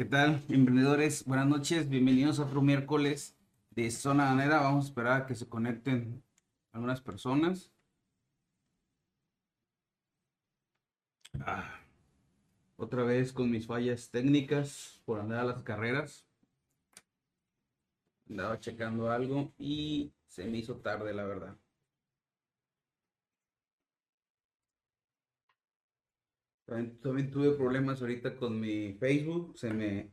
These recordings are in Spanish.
¿Qué tal, emprendedores? Buenas noches, bienvenidos a otro miércoles de Zona Ganera. Vamos a esperar a que se conecten algunas personas. Ah, otra vez con mis fallas técnicas por andar a las carreras. Andaba checando algo y se me hizo tarde, la verdad. También, tuve problemas ahorita con mi Facebook, se me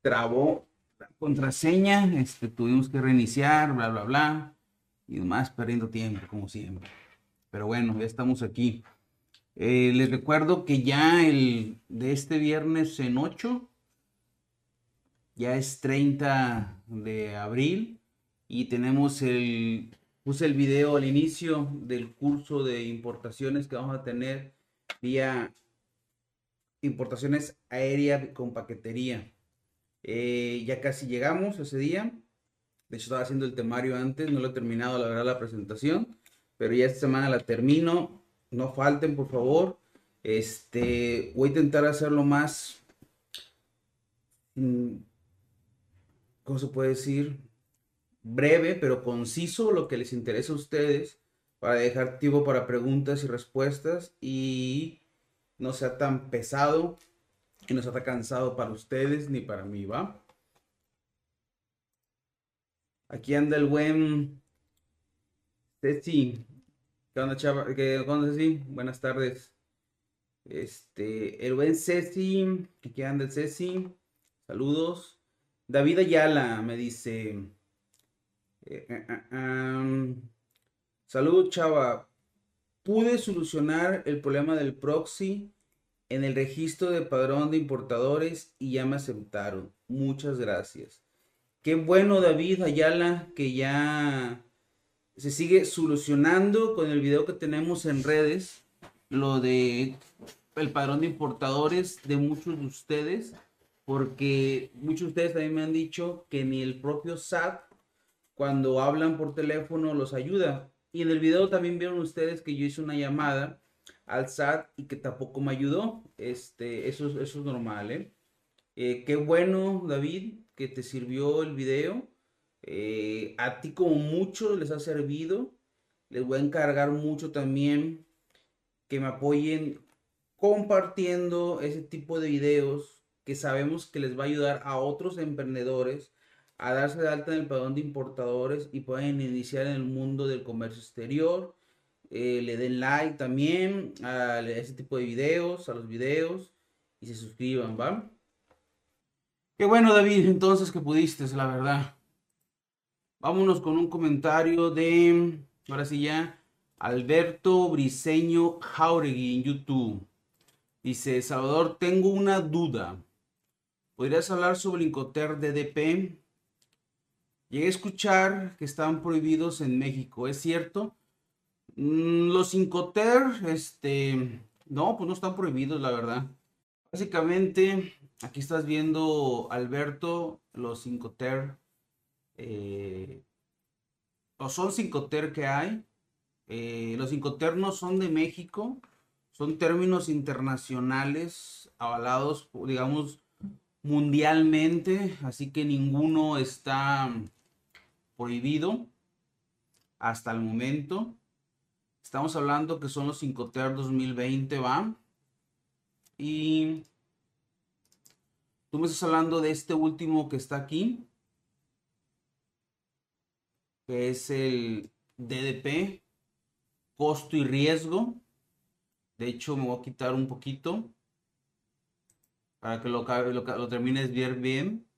trabó la contraseña, este, tuvimos que reiniciar, bla, bla, bla, y demás, perdiendo tiempo, como siempre. Pero bueno, ya estamos aquí. Eh, les recuerdo que ya el de este viernes en 8, ya es 30 de abril, y tenemos el, puse el video al inicio del curso de importaciones que vamos a tener vía importaciones aérea con paquetería. Eh, ya casi llegamos ese día. De hecho, estaba haciendo el temario antes, no lo he terminado, la verdad, la presentación. Pero ya esta semana la termino. No falten, por favor. Este, voy a intentar hacerlo más. Mm, ¿Cómo se puede decir? Breve, pero conciso, lo que les interesa a ustedes para dejar tiempo para preguntas y respuestas y no sea tan pesado y no sea tan cansado para ustedes ni para mí, ¿va? Aquí anda el buen Ceci. ¿Qué onda, chava? ¿Qué onda, Ceci? Buenas tardes. Este, el buen Ceci. Aquí anda el Ceci. Saludos. David Ayala me dice. Eh, eh, eh, Salud, chava. Pude solucionar el problema del proxy en el registro de padrón de importadores y ya me aceptaron. Muchas gracias. Qué bueno, David Ayala, que ya se sigue solucionando con el video que tenemos en redes. Lo de el padrón de importadores de muchos de ustedes. Porque muchos de ustedes también me han dicho que ni el propio SAT, cuando hablan por teléfono, los ayuda. Y en el video también vieron ustedes que yo hice una llamada al SAT y que tampoco me ayudó. Este, eso, eso es normal, ¿eh? ¿eh? Qué bueno, David, que te sirvió el video. Eh, a ti como mucho les ha servido. Les voy a encargar mucho también que me apoyen compartiendo ese tipo de videos que sabemos que les va a ayudar a otros emprendedores a darse de alta en el padrón de importadores y pueden iniciar en el mundo del comercio exterior. Eh, le den like también a ese tipo de videos, a los videos y se suscriban, ¿va? Qué bueno, David, entonces que pudiste, la verdad. Vámonos con un comentario de, ahora sí ya, Alberto Briseño Jauregui en YouTube. Dice, Salvador, tengo una duda. ¿Podrías hablar sobre el Incoter DDP? Llegué a escuchar que estaban prohibidos en México, ¿es cierto? Mm, los Incoter, este, no, pues no están prohibidos, la verdad. Básicamente, aquí estás viendo, Alberto, los Incoter, eh, o son Cincoter que hay. Eh, los Incoter no son de México, son términos internacionales avalados, digamos, mundialmente, así que ninguno está prohibido hasta el momento. Estamos hablando que son los 5TER 2020, ¿va? Y tú me estás hablando de este último que está aquí, que es el DDP, costo y riesgo. De hecho, me voy a quitar un poquito para que lo, lo, termines bien.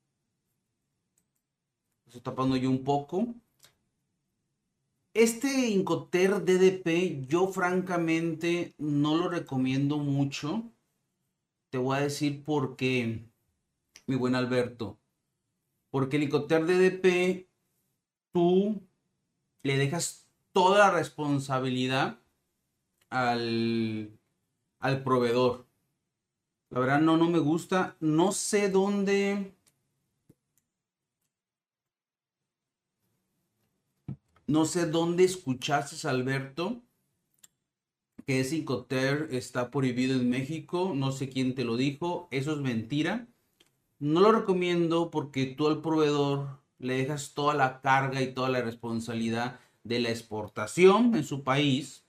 Estoy tapando yo un poco. Este Incoter DDP yo francamente no lo recomiendo mucho. Te voy a decir por qué, mi buen Alberto. Porque el Incoter DDP tú le dejas toda la responsabilidad al, al proveedor. La verdad no, no me gusta. No sé dónde No sé dónde escuchaste, Alberto, que ese Incoter está prohibido en México. No sé quién te lo dijo. Eso es mentira. no lo recomiendo porque tú al proveedor le dejas toda la carga y toda la responsabilidad de la exportación en su país,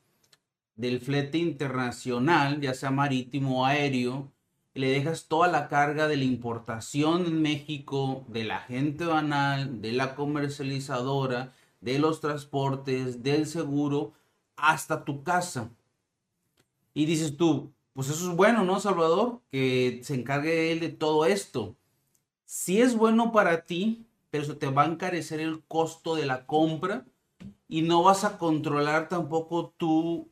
del flete internacional, ya sea marítimo o aéreo, le dejas toda la carga de la importación en México, de la gente banal, de la comercializadora, de los transportes, del seguro, hasta tu casa. Y dices tú, pues eso es bueno, ¿no, Salvador? Que se encargue él de todo esto. Si es bueno para ti, pero eso te va a encarecer el costo de la compra y no vas a controlar tampoco tú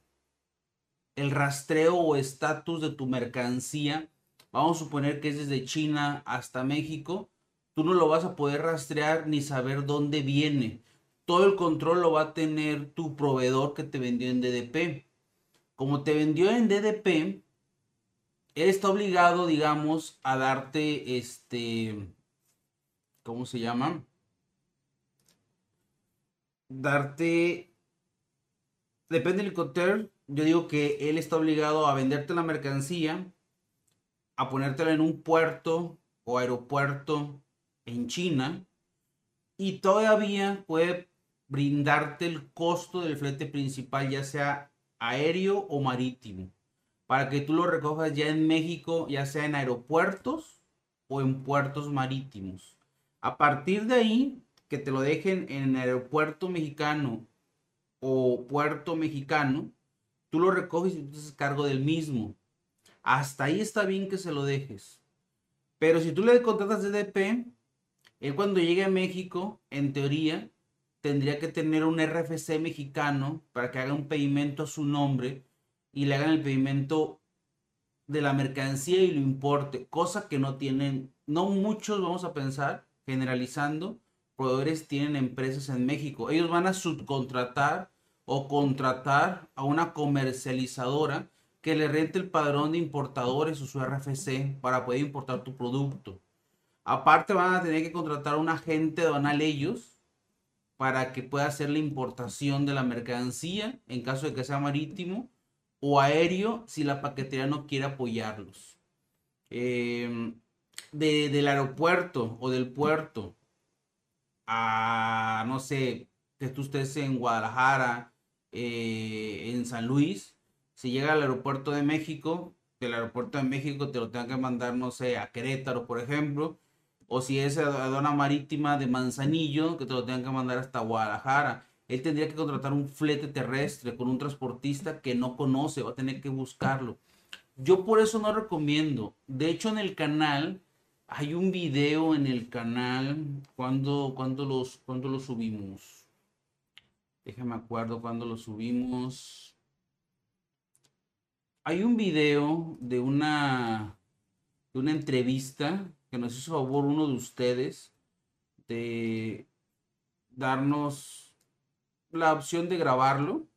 el rastreo o estatus de tu mercancía vamos a suponer que es desde China hasta México, tú no lo vas a poder rastrear ni saber dónde viene. Todo el control lo va a tener tu proveedor que te vendió en DDP. Como te vendió en DDP, él está obligado, digamos, a darte este, ¿cómo se llama? Darte, depende del coter, yo digo que él está obligado a venderte la mercancía a ponértelo en un puerto o aeropuerto en China y todavía puede brindarte el costo del flete principal, ya sea aéreo o marítimo, para que tú lo recojas ya en México, ya sea en aeropuertos o en puertos marítimos. A partir de ahí, que te lo dejen en aeropuerto mexicano o puerto mexicano, tú lo recoges y tú te haces cargo del mismo. Hasta ahí está bien que se lo dejes. Pero si tú le contratas DDP, él cuando llegue a México, en teoría, tendría que tener un RFC mexicano para que haga un pedimento a su nombre y le hagan el pedimento de la mercancía y lo importe, cosa que no tienen, no muchos vamos a pensar, generalizando, proveedores tienen empresas en México. Ellos van a subcontratar o contratar a una comercializadora que le rente el padrón de importadores o su RFC para poder importar tu producto. Aparte van a tener que contratar a un agente aduanal ellos para que pueda hacer la importación de la mercancía en caso de que sea marítimo o aéreo si la paquetería no quiere apoyarlos. Em, del aeropuerto o del puerto a, no sé, que tú estés en Guadalajara, eh, en San Luis, si llega al aeropuerto de México, del aeropuerto de México te lo tengan que mandar, no sé, a Querétaro, por ejemplo, o si es aduana marítima de Manzanillo, que te lo tengan que mandar hasta Guadalajara. Él tendría que contratar un flete terrestre con un transportista que no conoce, va a tener que buscarlo. Yo por eso no recomiendo. De hecho, en el canal hay un video en el canal cuando, cuando, los, cuando lo subimos. Déjame acuerdo cuando lo subimos. Hay un video de una, de una entrevista que nos hizo favor uno de ustedes de darnos la opción de grabarlo.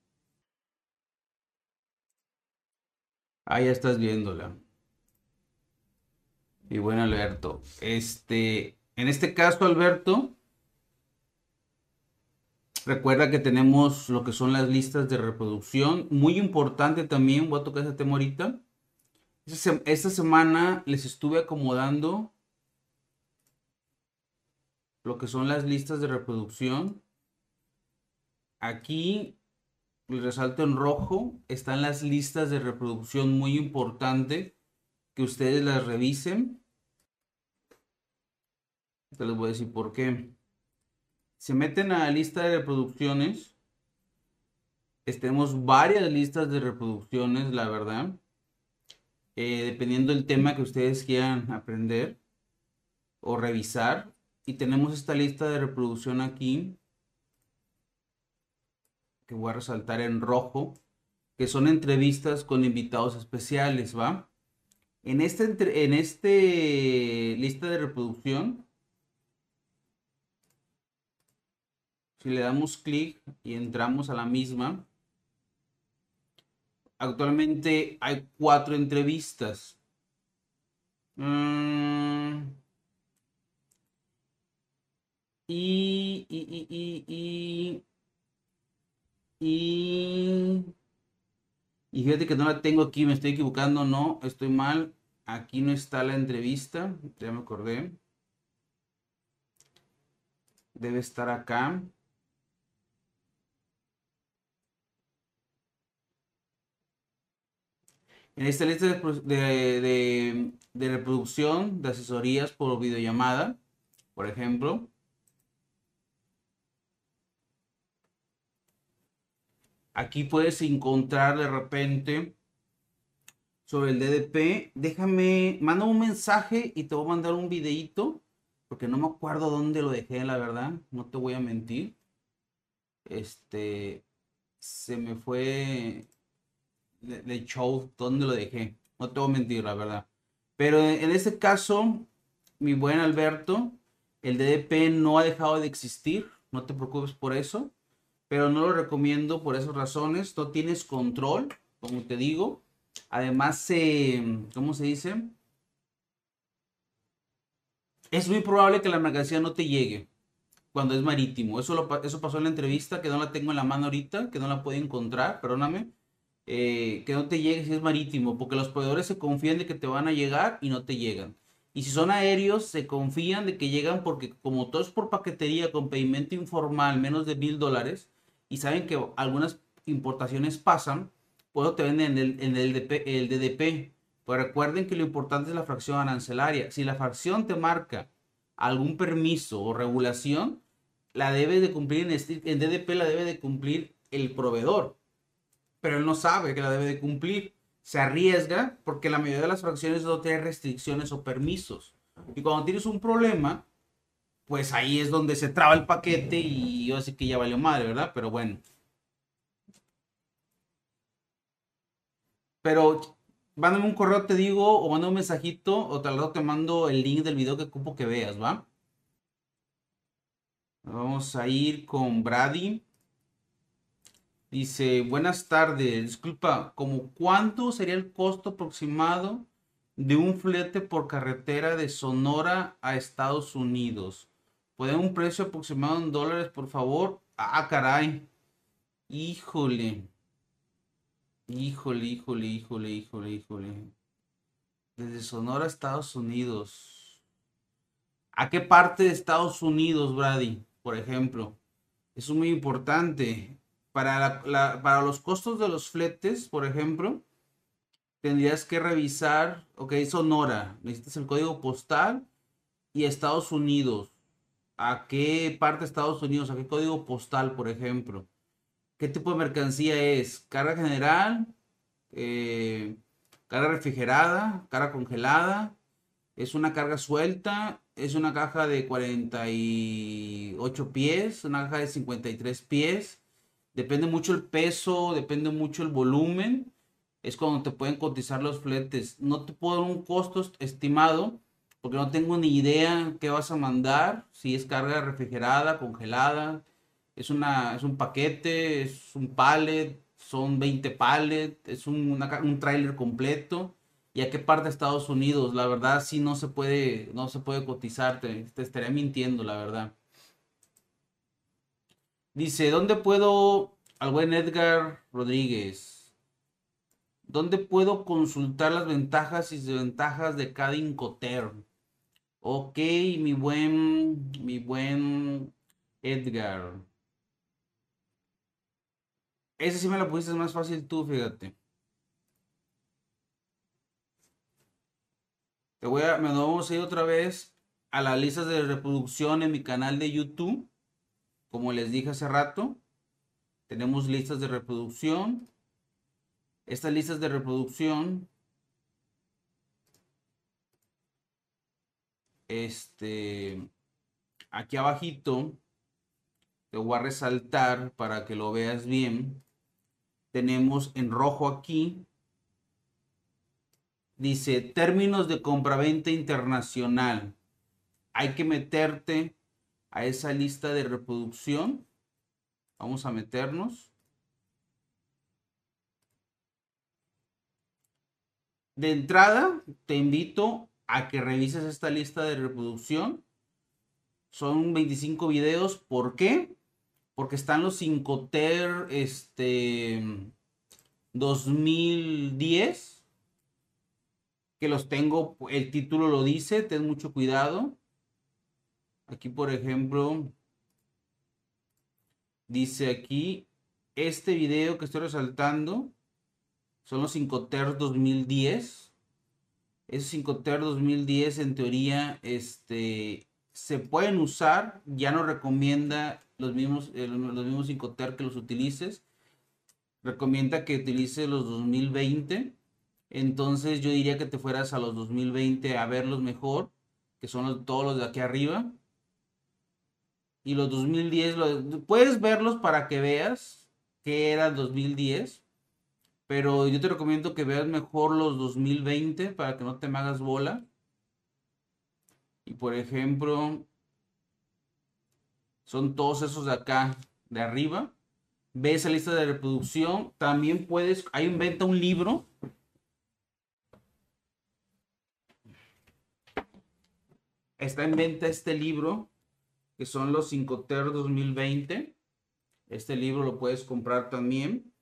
Ahí ya estás viéndola. Y bueno, Alberto. Este, en este caso, Alberto, Recuerda que tenemos lo que son las listas de reproducción. Muy importante también, voy a tocar ese tema ahorita. Esta semana les estuve acomodando lo que son las listas de reproducción. Aquí, les resalto en rojo, están las listas de reproducción muy importante que ustedes las revisen. Te les voy a decir por qué se meten a la lista de reproducciones, tenemos varias listas de reproducciones, la verdad, eh, dependiendo del tema que ustedes quieran aprender o revisar. Y tenemos esta lista de reproducción aquí, que voy a resaltar en rojo, que son entrevistas con invitados especiales, ¿va? En este, en este lista de reproducción Si le damos clic y entramos a la misma, actualmente hay cuatro entrevistas. Mm. Y, y, y, y, y, y, fíjate que no la tengo aquí, me estoy equivocando, no, estoy mal. Aquí no está la entrevista, ya me acordé. Debe estar acá. En esta lista de, de, reproducción de asesorías por videollamada, por ejemplo, aquí puedes encontrar de repente sobre el DDP. Déjame, manda un mensaje y te voy a mandar un videito, porque no me acuerdo dónde lo dejé, la verdad, no te voy a mentir. Este, se me fue de, show, ¿dónde lo dejé? No te voy a mentir, la verdad. Pero en este caso, mi buen Alberto, el DDP no ha dejado de existir, no te preocupes por eso, pero no lo recomiendo por esas razones, no tienes control, como te digo. Además, ¿cómo se dice? Es muy probable que la mercancía no te llegue cuando es marítimo. Eso, eso pasó en la entrevista, que no la tengo en la mano ahorita, que no la puedo encontrar, perdóname. Eh, que no te llegue si es marítimo, porque los proveedores se confían de que te van a llegar y no te llegan. Y si son aéreos, se confían de que llegan porque como todo es por paquetería con pedimento informal, menos de mil dólares, y saben que algunas importaciones pasan, pues te venden el, en el, el DDP. Pues recuerden que lo importante es la fracción arancelaria. Si la fracción te marca algún permiso o regulación, la debe de cumplir en, en DDP, la debe de cumplir el proveedor pero él no sabe que la debe de cumplir. Se arriesga porque la mayoría de las fracciones no tiene restricciones o permisos. Y cuando tienes un problema, pues ahí es donde se traba el paquete y yo sé que ya valió madre, ¿verdad? Pero bueno. Pero mándame un correo, te digo, o mándame un mensajito, o tal vez te mando el link del video que ocupo que veas, ¿va? Vamos a ir con Brady. Dice, buenas tardes, disculpa, ¿como cuánto sería el costo aproximado de un flete por carretera de Sonora a Estados Unidos? ¿Puede un precio aproximado en dólares, por favor? Ah, caray. Híjole. Híjole, híjole, híjole, híjole, híjole. Desde Sonora Estados Unidos. ¿A qué parte de Estados Unidos, Brady? Por ejemplo. Eso es muy importante. Para, para los costos de los fletes, por ejemplo, tendrías que revisar, ok, Sonora, necesitas el código postal y Estados Unidos. ¿A qué parte de Estados Unidos? ¿A qué código postal, por ejemplo? ¿Qué tipo de mercancía es? ¿Carga general? Eh, ¿Carga refrigerada? ¿Carga congelada? ¿Es una carga suelta? ¿Es una caja de 48 pies? ¿Una caja de 53 pies? Depende mucho el peso, depende mucho el volumen. Es cuando te pueden cotizar los fletes. No te puedo dar un costo estimado porque no tengo ni idea qué vas a mandar. Si es carga refrigerada, congelada, es, una, es un paquete, es un pallet, son 20 pallets, es un, un tráiler completo. ¿Y a qué parte de Estados Unidos? La verdad sí no se puede, no se puede cotizar, te, te estaría mintiendo, la verdad. Dice, ¿dónde puedo, al buen Edgar Rodríguez, ¿dónde puedo consultar las ventajas y desventajas de cada Incoterm? Ok, mi buen, mi buen Edgar. Ese sí me lo pusiste más fácil tú, fíjate. Te voy a, me vamos a ir otra vez a las listas de reproducción en mi canal de YouTube. Como les dije hace rato, tenemos listas de reproducción. Estas listas de reproducción este aquí abajito te voy a resaltar para que lo veas bien tenemos en rojo aquí dice términos de compraventa internacional hay que meterte a esa lista de reproducción. Vamos a meternos. De entrada, te invito a que revises esta lista de reproducción. Son 25 videos. ¿Por qué? Porque están los 5 ter este 2010 que los tengo, el título lo dice, ten mucho cuidado. Aquí, por ejemplo, Dice aquí, este video que estoy resaltando son los 5TER 2010. Esos 5TER 2010 en teoría este, se pueden usar, ya no recomienda los mismos, eh, los mismos 5TER que los utilices. Recomienda que utilices los 2020. Entonces yo diría que te fueras a los 2020 a verlos mejor, que son todos los de aquí arriba. Y los 2010, puedes verlos para que veas que era el 2010. Pero yo te recomiendo que veas mejor los 2020 para que no te me hagas bola. Y por ejemplo, son todos esos de acá, de arriba. Ve esa lista de reproducción. También puedes, hay en venta un libro. Está en venta este libro, que son los 5 TER 2020. Este libro lo puedes comprar también.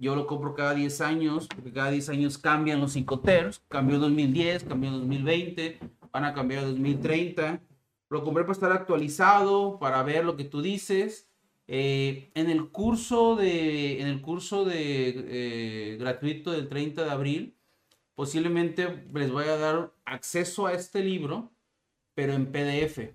Yo lo compro cada 10 años, porque cada 10 años cambian los 5 TERs. Cambió 2010, cambió 2020, van a cambiar 2030. Lo compré para estar actualizado, para ver lo que tú dices. Eh, en el curso de, en el curso de eh, gratuito del 30 de abril, posiblemente les voy a dar acceso a este libro, pero en PDF.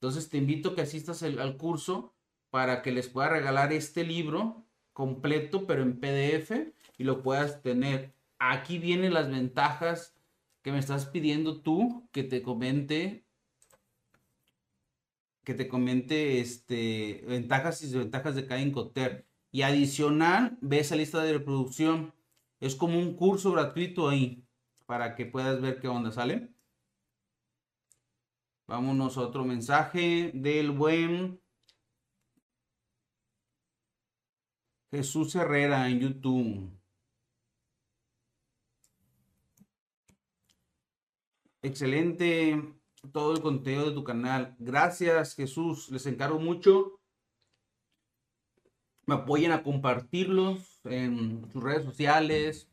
Entonces te invito a que asistas al curso para que les pueda regalar este libro completo, pero en PDF y lo puedas tener. Aquí vienen las ventajas que me estás pidiendo tú que te comente que te comente este ventajas y desventajas de cada Incoter. Y adicional, ve esa lista de reproducción. Es como un curso gratuito ahí para que puedas ver qué onda sale. Vámonos a otro mensaje del buen Jesús Herrera en YouTube. Excelente todo el contenido de tu canal. Gracias Jesús, les encargo mucho. Me apoyen a compartirlos en sus redes sociales.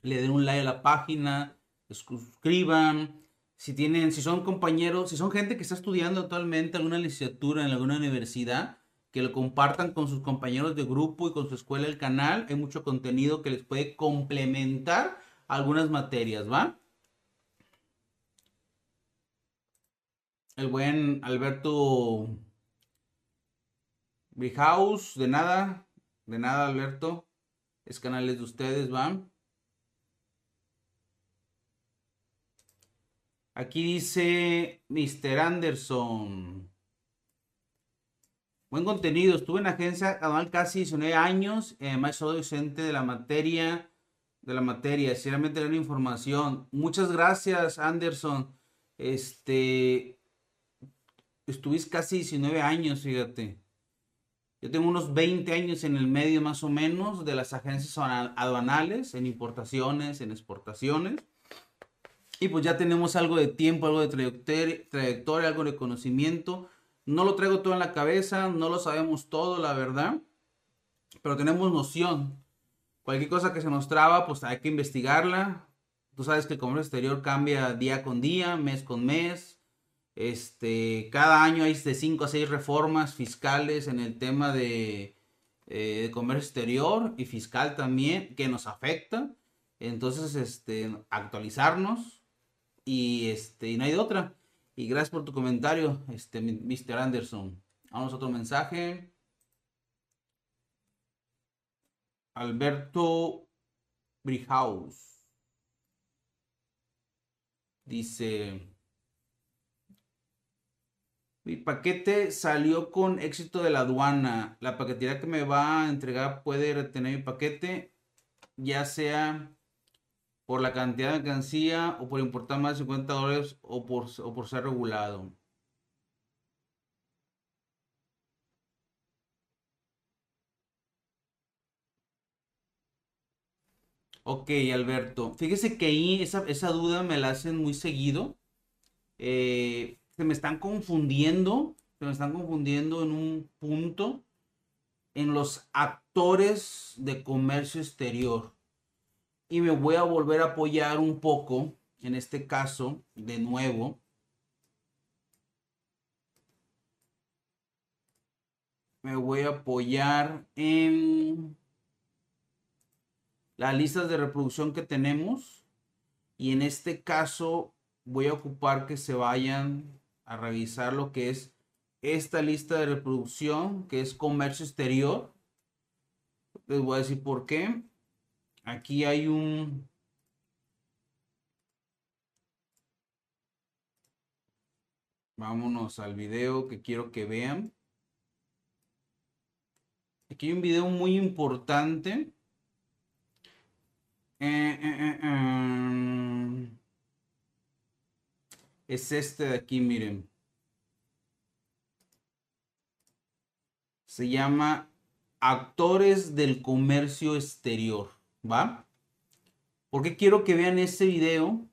Le den un like a la página. Suscriban. Si tienen, si son compañeros, si son gente que está estudiando actualmente alguna licenciatura en alguna universidad, que lo compartan con sus compañeros de grupo y con su escuela el canal. Hay mucho contenido que les puede complementar algunas materias, ¿va? El buen Alberto Brihaus, de nada, de nada Alberto, es canales de ustedes, ¿va? Aquí dice Mr. Anderson. Buen contenido. Estuve en la agencia anual casi 19 años. además, soy docente de la materia. De la materia. Sinceramente, la información. Muchas gracias, Anderson. Este. Estuviste casi 19 años, fíjate. Yo tengo unos 20 años en el medio más o menos de las agencias aduanales, en importaciones, en exportaciones. Y pues ya tenemos algo de tiempo, algo de trayectoria algo de conocimiento no lo traigo todo en la cabeza, no lo sabemos todo, la verdad, pero tenemos noción. Cualquier cosa que se nos traba, pues hay que investigarla. Tú sabes que el comercio exterior cambia día con día, mes con mes. Este, cada año hay de 5 a 6 reformas fiscales en el tema de, eh, de, comercio exterior y fiscal también que nos afecta. Entonces, este, actualizarnos y, este, y no hay de otra. Y gracias por tu comentario, este, Mr. Anderson. Vamos a otro mensaje. Alberto Brihaus. Dice, mi paquete salió con éxito de la aduana. La paquetería que me va a entregar puede retener mi paquete, ya sea por la cantidad de mercancía o por importar más de 50 dólares o por, o por ser regulado. Ok, Alberto. Fíjese que ahí esa, duda me la hacen muy seguido. Eh, se me están confundiendo, se me están confundiendo en un punto en los actores de comercio exterior y me voy a volver a apoyar un poco, en este caso, de nuevo, me voy a apoyar en las listas de reproducción que tenemos. Y en este caso voy a ocupar que se vayan a revisar lo que es esta lista de reproducción, que es comercio exterior. Les voy a decir por qué. Aquí hay un... Vámonos al video que quiero que vean. Aquí hay un video muy importante. Eh, eh, eh, es este de aquí, miren. Se llama Actores del Comercio Exterior, ¿va? ¿Por qué quiero que vean este video?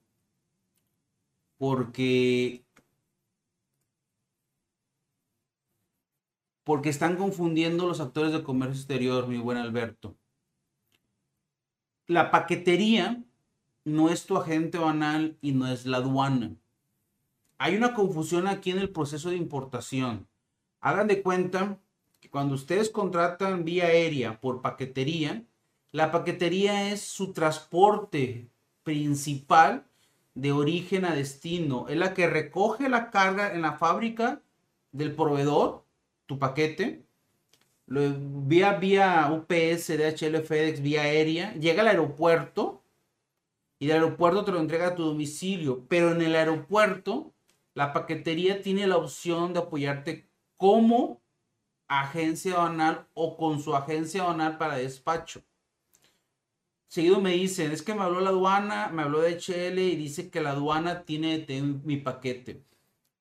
Porque porque están confundiendo los actores de comercio exterior, mi buen Alberto. La paquetería no es tu agente banal y no es la aduana. Hay una confusión aquí en el proceso de importación. Hagan de cuenta que cuando ustedes contratan vía aérea por paquetería, la paquetería es su transporte principal de origen a destino. Es la que recoge la carga en la fábrica del proveedor tu paquete, lo vía, vía UPS, DHL, FedEx, vía aérea, llega al aeropuerto y del aeropuerto te lo entrega a tu domicilio, pero en el aeropuerto la paquetería tiene la opción de apoyarte como agencia aduanal o con su agencia aduanal para despacho. Seguido me dicen, es que me habló la aduana, me habló de HL y dice que la aduana tiene mi paquete.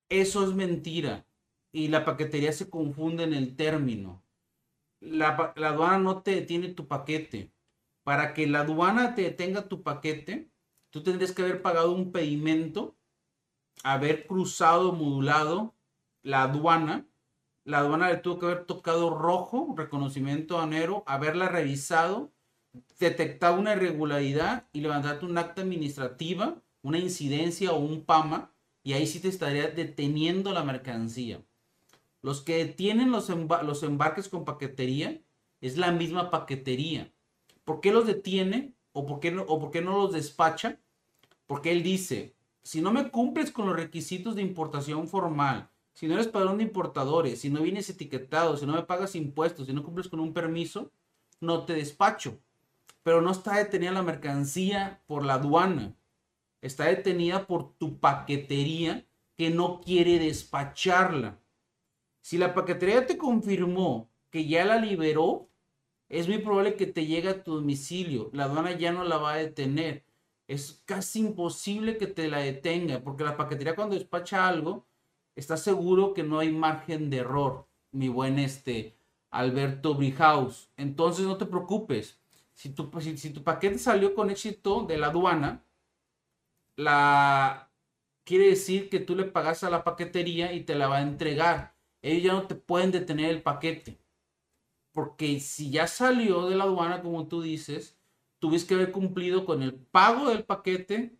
Eso es mentira y la paquetería se confunde en el término. La, aduana no te detiene tu paquete. Para que la aduana te detenga tu paquete, tú tendrías que haber pagado un pedimento, haber cruzado, modulado la aduana. La aduana le tuvo que haber tocado rojo, reconocimiento aduanero, haberla revisado, detectado una irregularidad y levantarte un acta administrativa, una incidencia o un PAMA, y ahí sí te estaría deteniendo la mercancía. Los que tienen los, los embarques con paquetería es la misma paquetería. ¿Por qué los detiene o por qué no, o por qué no los despacha? Porque él dice, si no me cumples con los requisitos de importación formal, si no eres padrón de importadores, si no vienes etiquetado, si no me pagas impuestos, si no cumples con un permiso, no te despacho. Pero no está detenida la mercancía por la aduana. Está detenida por tu paquetería que no quiere despacharla. Si la paquetería te confirmó que ya la liberó, es muy probable que te llegue a tu domicilio. La aduana ya no la va a detener. Es casi imposible que te la detenga, porque la paquetería cuando despacha algo, está seguro que no hay margen de error, mi buen este Alberto Brihaus. Entonces no te preocupes. Si tu, si tu paquete salió con éxito de la aduana, la quiere decir que tú le pagas a la paquetería y te la va a entregar ellos ya no te pueden detener el paquete. Porque si ya salió de la aduana, como tú dices, tuviste que haber cumplido con el pago del paquete,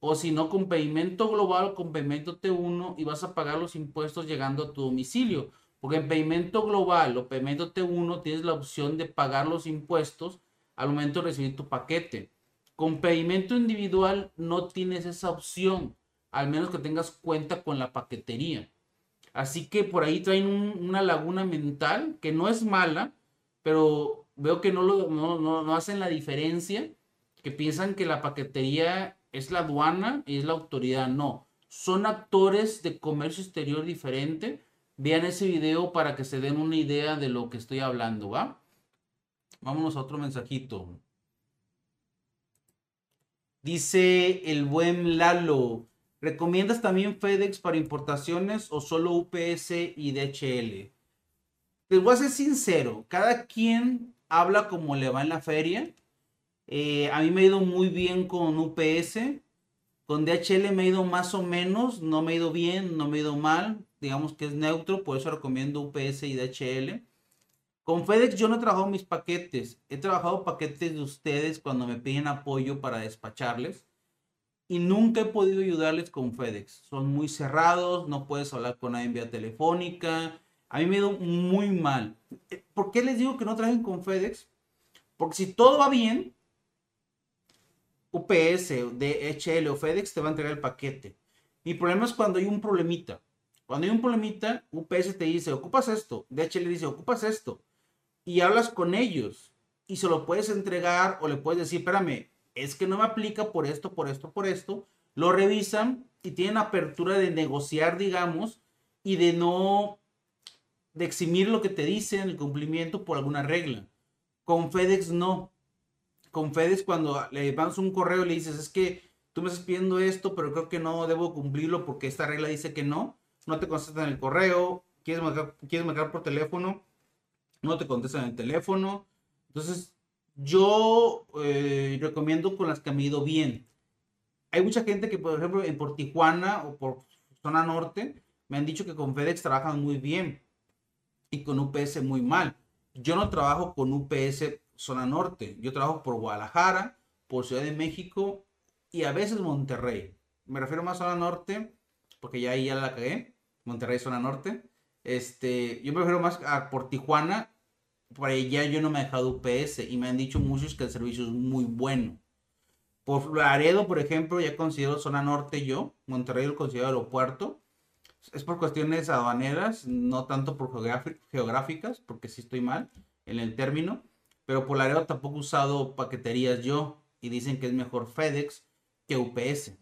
o si no, con pedimento global o con pedimento T1 y vas a pagar los impuestos llegando a tu domicilio. Porque en pedimento global o pedimento T1 tienes la opción de pagar los impuestos al momento de recibir tu paquete. Con pedimento individual no tienes esa opción, al menos que tengas cuenta con la paquetería. Así que por ahí traen una laguna mental que no es mala, pero veo que no, lo, no, hacen la diferencia, que piensan que la paquetería es la aduana y es la autoridad. No, son actores de comercio exterior diferente. Vean ese video para que se den una idea de lo que estoy hablando, ¿va? Vámonos a otro mensajito. Dice el buen Lalo, ¿Recomiendas también FedEx para importaciones o solo UPS y DHL? Les voy a ser sincero, cada quien habla como le va en la feria. Eh, a mí me ha ido muy bien con UPS. Con DHL me ha ido más o menos, no me ha ido bien, no me ha ido mal. Digamos que es neutro, por eso recomiendo UPS y DHL. Con FedEx yo no he trabajado mis paquetes. He trabajado paquetes de ustedes cuando me piden apoyo para despacharles y nunca he podido ayudarles con FedEx. Son muy cerrados, no puedes hablar con nadie en vía telefónica. A mí me ido muy mal. ¿Por qué les digo que no trabajen con FedEx? Porque si todo va bien, UPS, DHL o FedEx te va a entregar el paquete. Mi problema es cuando hay un problemita. Cuando hay un problemita, UPS te dice, ocupas esto. DHL dice, ocupas esto. Y hablas con ellos. Y se lo puedes entregar o le puedes decir, espérame, es que no me aplica por esto, por esto, por esto. Lo revisan y tienen apertura de negociar, digamos, y de no de eximir lo que te dicen, el cumplimiento por alguna regla. Con FedEx no. Con FedEx cuando le mandas un correo y le dices, es que tú me estás pidiendo esto, pero creo que no debo cumplirlo porque esta regla dice que no, no te contestan el correo, quieres marcar, quieres marcar por teléfono, no te contestan el teléfono. Entonces, yo eh, recomiendo con las que han ido bien. Hay mucha gente que, por ejemplo, en por Tijuana o por zona norte, me han dicho que con FedEx trabajan muy bien y con UPS muy mal. Yo no trabajo con UPS zona norte, yo trabajo por Guadalajara, por Ciudad de México y a veces Monterrey. Me refiero más a zona norte, porque ya ahí ya la cagué, Monterrey zona norte. Este, yo me refiero más a por Tijuana, por allá yo no me he dejado UPS y me han dicho muchos que el servicio es muy bueno. Por Laredo, por ejemplo, ya considero zona norte yo, Monterrey lo considero aeropuerto es por cuestiones aduaneras, no tanto por geográficas, porque sí estoy mal en el término, pero por Laredo tampoco he usado paqueterías yo y dicen que es mejor FedEx que UPS,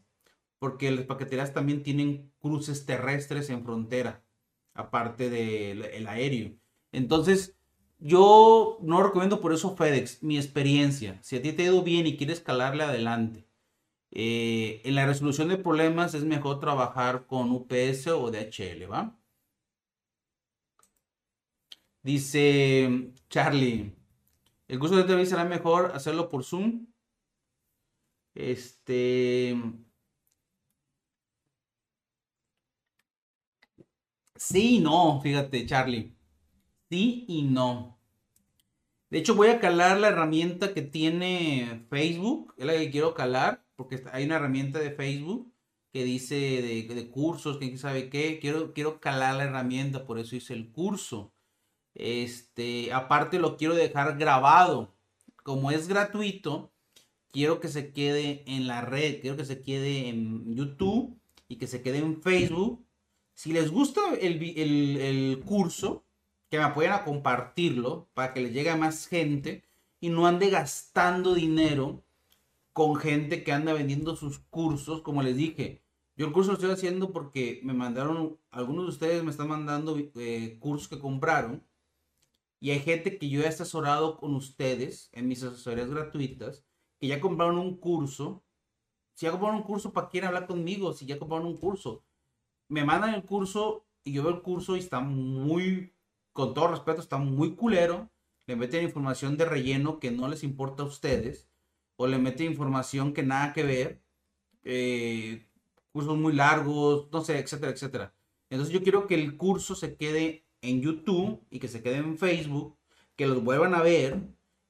porque las paqueterías también tienen cruces terrestres en frontera, aparte del aéreo. Entonces, yo no recomiendo por eso FedEx, mi experiencia. Si a ti te ha ido bien y quieres calarle adelante, eh, en la resolución de problemas es mejor trabajar con UPS o DHL, ¿va? Dice Charlie, el curso de TV será mejor hacerlo por Zoom. Este. Sí y no, fíjate, Charlie. Sí y no. De hecho, voy a calar la herramienta que tiene Facebook. Es la que quiero calar porque hay una herramienta de Facebook que dice de, cursos, que sabe qué, quiero, quiero calar la herramienta, por eso hice el curso. Este, aparte lo quiero dejar grabado. Como es gratuito, quiero que se quede en la red, quiero que se quede en YouTube y que se quede en Facebook. Si les gusta el, el curso, que me apoyen a compartirlo para que les llegue a más gente y no ande gastando dinero con gente que anda vendiendo sus cursos, como les dije. Yo el curso lo estoy haciendo porque me mandaron, algunos de ustedes me están mandando eh, cursos que compraron. Y hay gente que yo he asesorado con ustedes en mis asesorías gratuitas, que ya compraron un curso. Si ya compraron un curso, ¿para quién hablar conmigo? Si ya compraron un curso. Me mandan el curso y yo veo el curso y está muy, con todo respeto, está muy culero. Le meten información de relleno que no les importa a ustedes o le mete información que nada que ver, eh, cursos muy largos, no sé, etcétera, etcétera. Entonces yo quiero que el curso se quede en YouTube y que se quede en Facebook, que los vuelvan a ver,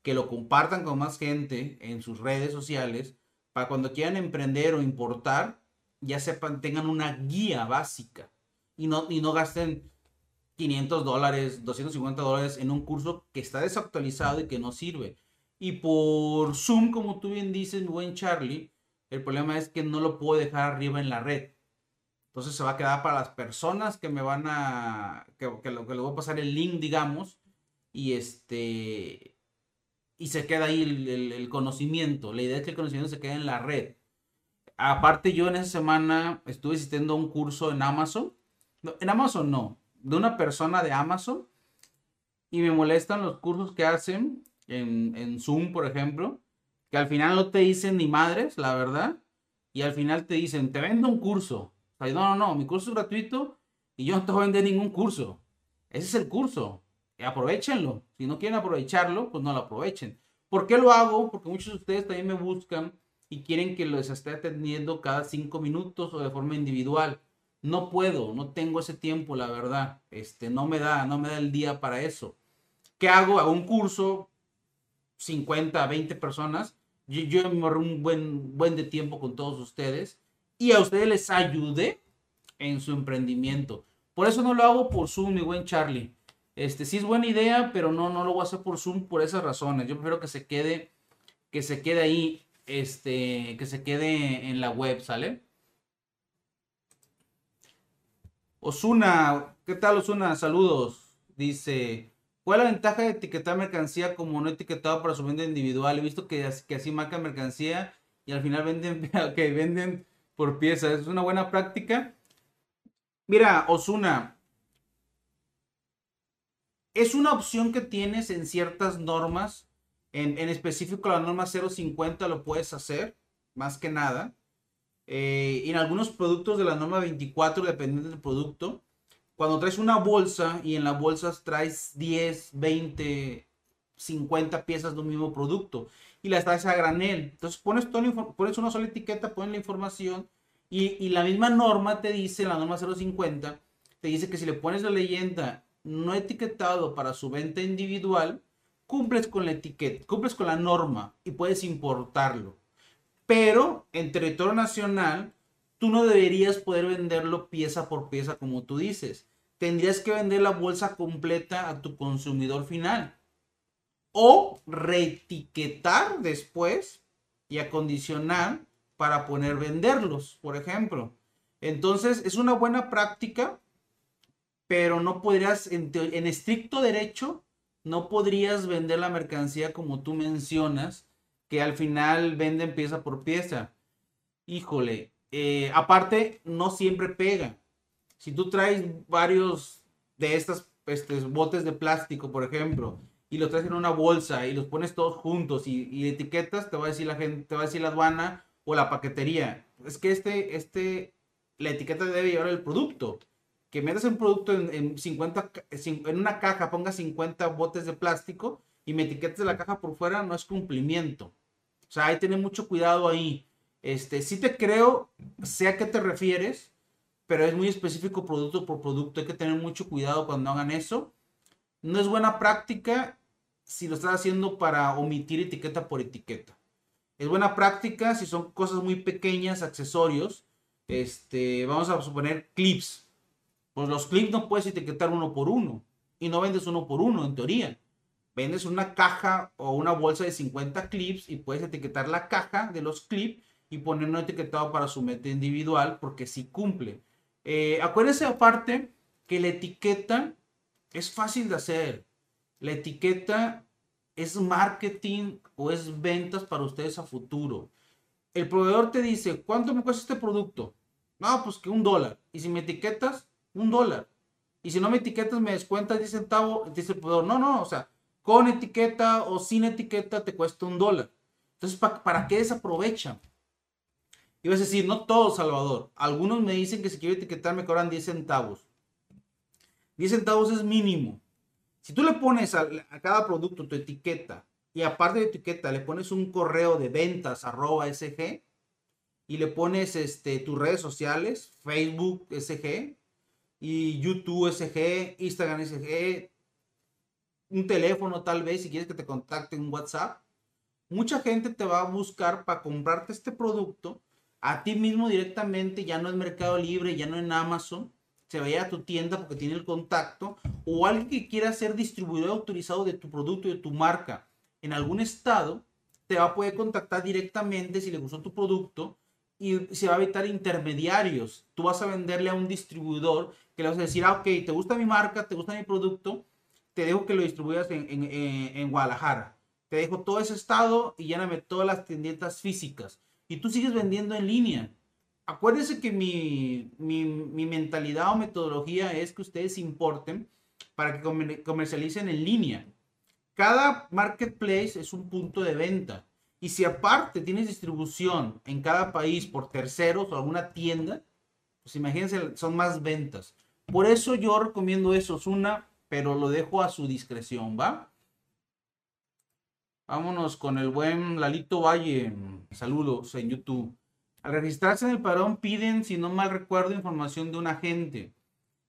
que lo compartan con más gente en sus redes sociales, para cuando quieran emprender o importar, ya sepan, tengan una guía básica y no, y no gasten 500 dólares, 250 dólares en un curso que está desactualizado y que no sirve. Y por Zoom, como tú bien dices, buen Charlie, el problema es que no lo puedo dejar arriba en la red. Entonces se va a quedar para las personas que me van a, que, lo que voy a pasar el link, digamos, y este, y se queda ahí el, conocimiento. La idea es que el conocimiento se quede en la red. Aparte, yo en esa semana estuve asistiendo a un curso en Amazon. en Amazon no, de una persona de Amazon. Y me molestan los cursos que hacen en, Zoom, por ejemplo, que al final no te dicen ni madres, la verdad, y al final te dicen, te vendo un curso. No, no, no, mi curso es gratuito y yo no te voy a vender ningún curso. Ese es el curso. aprovechenlo. Si no quieren aprovecharlo, pues no lo aprovechen. ¿Por qué lo hago? Porque muchos de ustedes también me buscan y quieren que los esté atendiendo cada cinco minutos o de forma individual. No puedo, no tengo ese tiempo, la verdad. Este, no me da, no me da el día para eso. ¿Qué hago? Hago un curso, 50, 20 personas. Yo, yo me un buen, buen de tiempo con todos ustedes y a ustedes les ayude en su emprendimiento. Por eso no lo hago por Zoom, mi buen Charlie. Este, sí es buena idea, pero no, no lo voy a hacer por Zoom por esas razones. Yo prefiero que se quede, que se quede ahí, este, que se quede en la web, ¿sale? Osuna, ¿qué tal Osuna? Saludos. Dice, ¿cuál es la ventaja de etiquetar mercancía como no etiquetado para su venta individual? He visto que, así marca mercancía y al final venden, venden por pieza. Es una buena práctica. Mira, Osuna, es una opción que tienes en ciertas normas. En, específico, la norma 050 lo puedes hacer, más que nada. Eh, en algunos productos de la norma 24, dependiendo del producto, cuando traes una bolsa y en la bolsa traes 10, 20, 50 piezas de un mismo producto y las traes a granel. Entonces pones, pones una sola etiqueta, pones la información y, y, la misma norma te dice, la norma 050, te dice que si le pones la leyenda no etiquetado para su venta individual, cumples con la etiqueta, cumples con la norma y puedes importarlo. Pero en territorio nacional, tú no deberías poder venderlo pieza por pieza como tú dices. Tendrías que vender la bolsa completa a tu consumidor final. O reetiquetar después y acondicionar para poner venderlos, por ejemplo. Entonces, es una buena práctica pero no podrías, en, estricto derecho, no podrías vender la mercancía como tú mencionas, que al final venden pieza por pieza. Híjole, eh, aparte, no siempre pega. Si tú traes varios de estos este, botes de plástico, por ejemplo, y los traes en una bolsa y los pones todos juntos y, etiquetas, te va a decir la gente, te va a decir la aduana o la paquetería. Es que este, este, la etiqueta debe llevar el producto que metas un producto en, 50, en una caja, ponga 50 botes de plástico y me etiquetes la caja por fuera, no es cumplimiento. O sea, hay que tener mucho cuidado ahí. Este, sí te creo, sé a qué te refieres, pero es muy específico producto por producto. Hay que tener mucho cuidado cuando hagan eso. No es buena práctica si lo estás haciendo para omitir etiqueta por etiqueta. Es buena práctica si son cosas muy pequeñas, accesorios. Este, vamos a suponer clips. Pues los clips no puedes etiquetar uno por uno. Y no vendes uno por uno, en teoría. Vendes una caja o una bolsa de 50 clips y puedes etiquetar la caja de los clips y poner un etiquetado para su meta individual porque sí cumple. Eh, acuérdense aparte que la etiqueta es fácil de hacer. La etiqueta es marketing o es ventas para ustedes a futuro. El proveedor te dice, ¿cuánto me cuesta este producto? No, pues que un dólar. Y si me etiquetas, un dólar. Y si no me etiquetas, me descuentas 10 centavos, dice el proveedor, no, no, o sea, con etiqueta o sin etiqueta te cuesta un dólar. Entonces, ¿para, qué desaprovechan? Y vas a decir, no todo, Salvador. Algunos me dicen que si quiero etiquetar me cobran 10 centavos. 10 centavos es mínimo. Si tú le pones a, cada producto tu etiqueta y aparte de etiqueta le pones un correo de ventas arroba SG y le pones este, tus redes sociales, Facebook SG, y YouTube SG, Instagram SG, un teléfono tal vez si quieres que te contacte en WhatsApp. Mucha gente te va a buscar para comprarte este producto a ti mismo directamente, ya no en Mercado Libre, ya no en Amazon, se vaya a tu tienda porque tiene el contacto, o alguien que quiera ser distribuidor autorizado de tu producto y de tu marca en algún estado, te va a poder contactar directamente si le gustó tu producto y se va a evitar intermediarios. Tú vas a venderle a un distribuidor que le vas a decir, ah, ok, te gusta mi marca, te gusta mi producto, te dejo que lo distribuyas en, en, en Guadalajara. Te dejo todo ese estado y lléname todas las tiendas físicas. Y tú sigues vendiendo en línea. Acuérdense que mi, mi, mi mentalidad o metodología es que ustedes importen para que comercialicen en línea. Cada marketplace es un punto de venta. Y si aparte tienes distribución en cada país por terceros o alguna tienda, pues imagínense, son más ventas. Por eso yo recomiendo eso, es una, pero lo dejo a su discreción, ¿va? Vámonos con el buen Lalito Valle. Saludos en YouTube. Al registrarse en el padrón piden, si no mal recuerdo, información de un agente.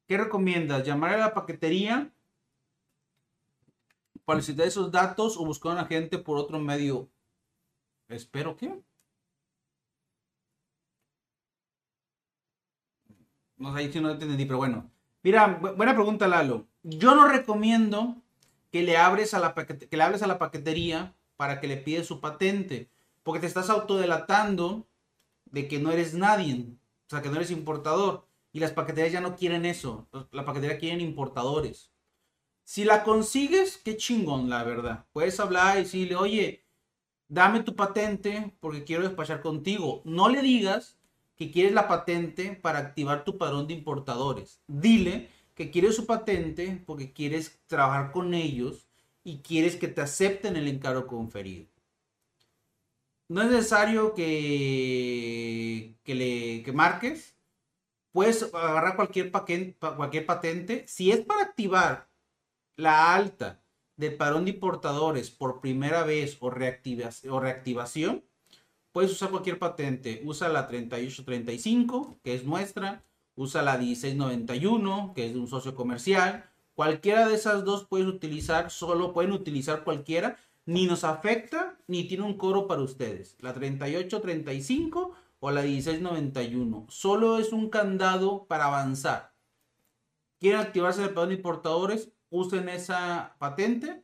¿Qué recomiendas? ¿Llamar a la paquetería para solicitar esos datos o buscar a un agente por otro medio? Espero que. No sé si no entendí, pero bueno. Mira, buena pregunta, Lalo. Yo no recomiendo que le, abres a la que le hables a la paquetería para que le pides su patente, porque te estás autodelatando de que no eres nadie, o sea, que no eres importador. Y las paqueterías ya no quieren eso. La paquetería quieren importadores. Si la consigues, qué chingón, la verdad. Puedes hablar y decirle, oye, dame tu patente porque quiero despachar contigo. No le digas que quieres la patente para activar tu padrón de importadores. Dile que quieres su patente porque quieres trabajar con ellos y quieres que te acepten el encargo conferido. No es necesario que, que le que marques. Puedes agarrar cualquier, patente. Si es para activar la alta del padrón de importadores por primera vez o reactivación, puedes usar cualquier patente. Usa la 3835, que es nuestra. Usa la 1691, que es de un socio comercial. Cualquiera de esas dos puedes utilizar, solo pueden utilizar cualquiera. Ni nos afecta, ni tiene un coro para ustedes. La 3835 o la 1691. Solo es un candado para avanzar. ¿Quieren activarse el padrón de importadores? usen esa patente,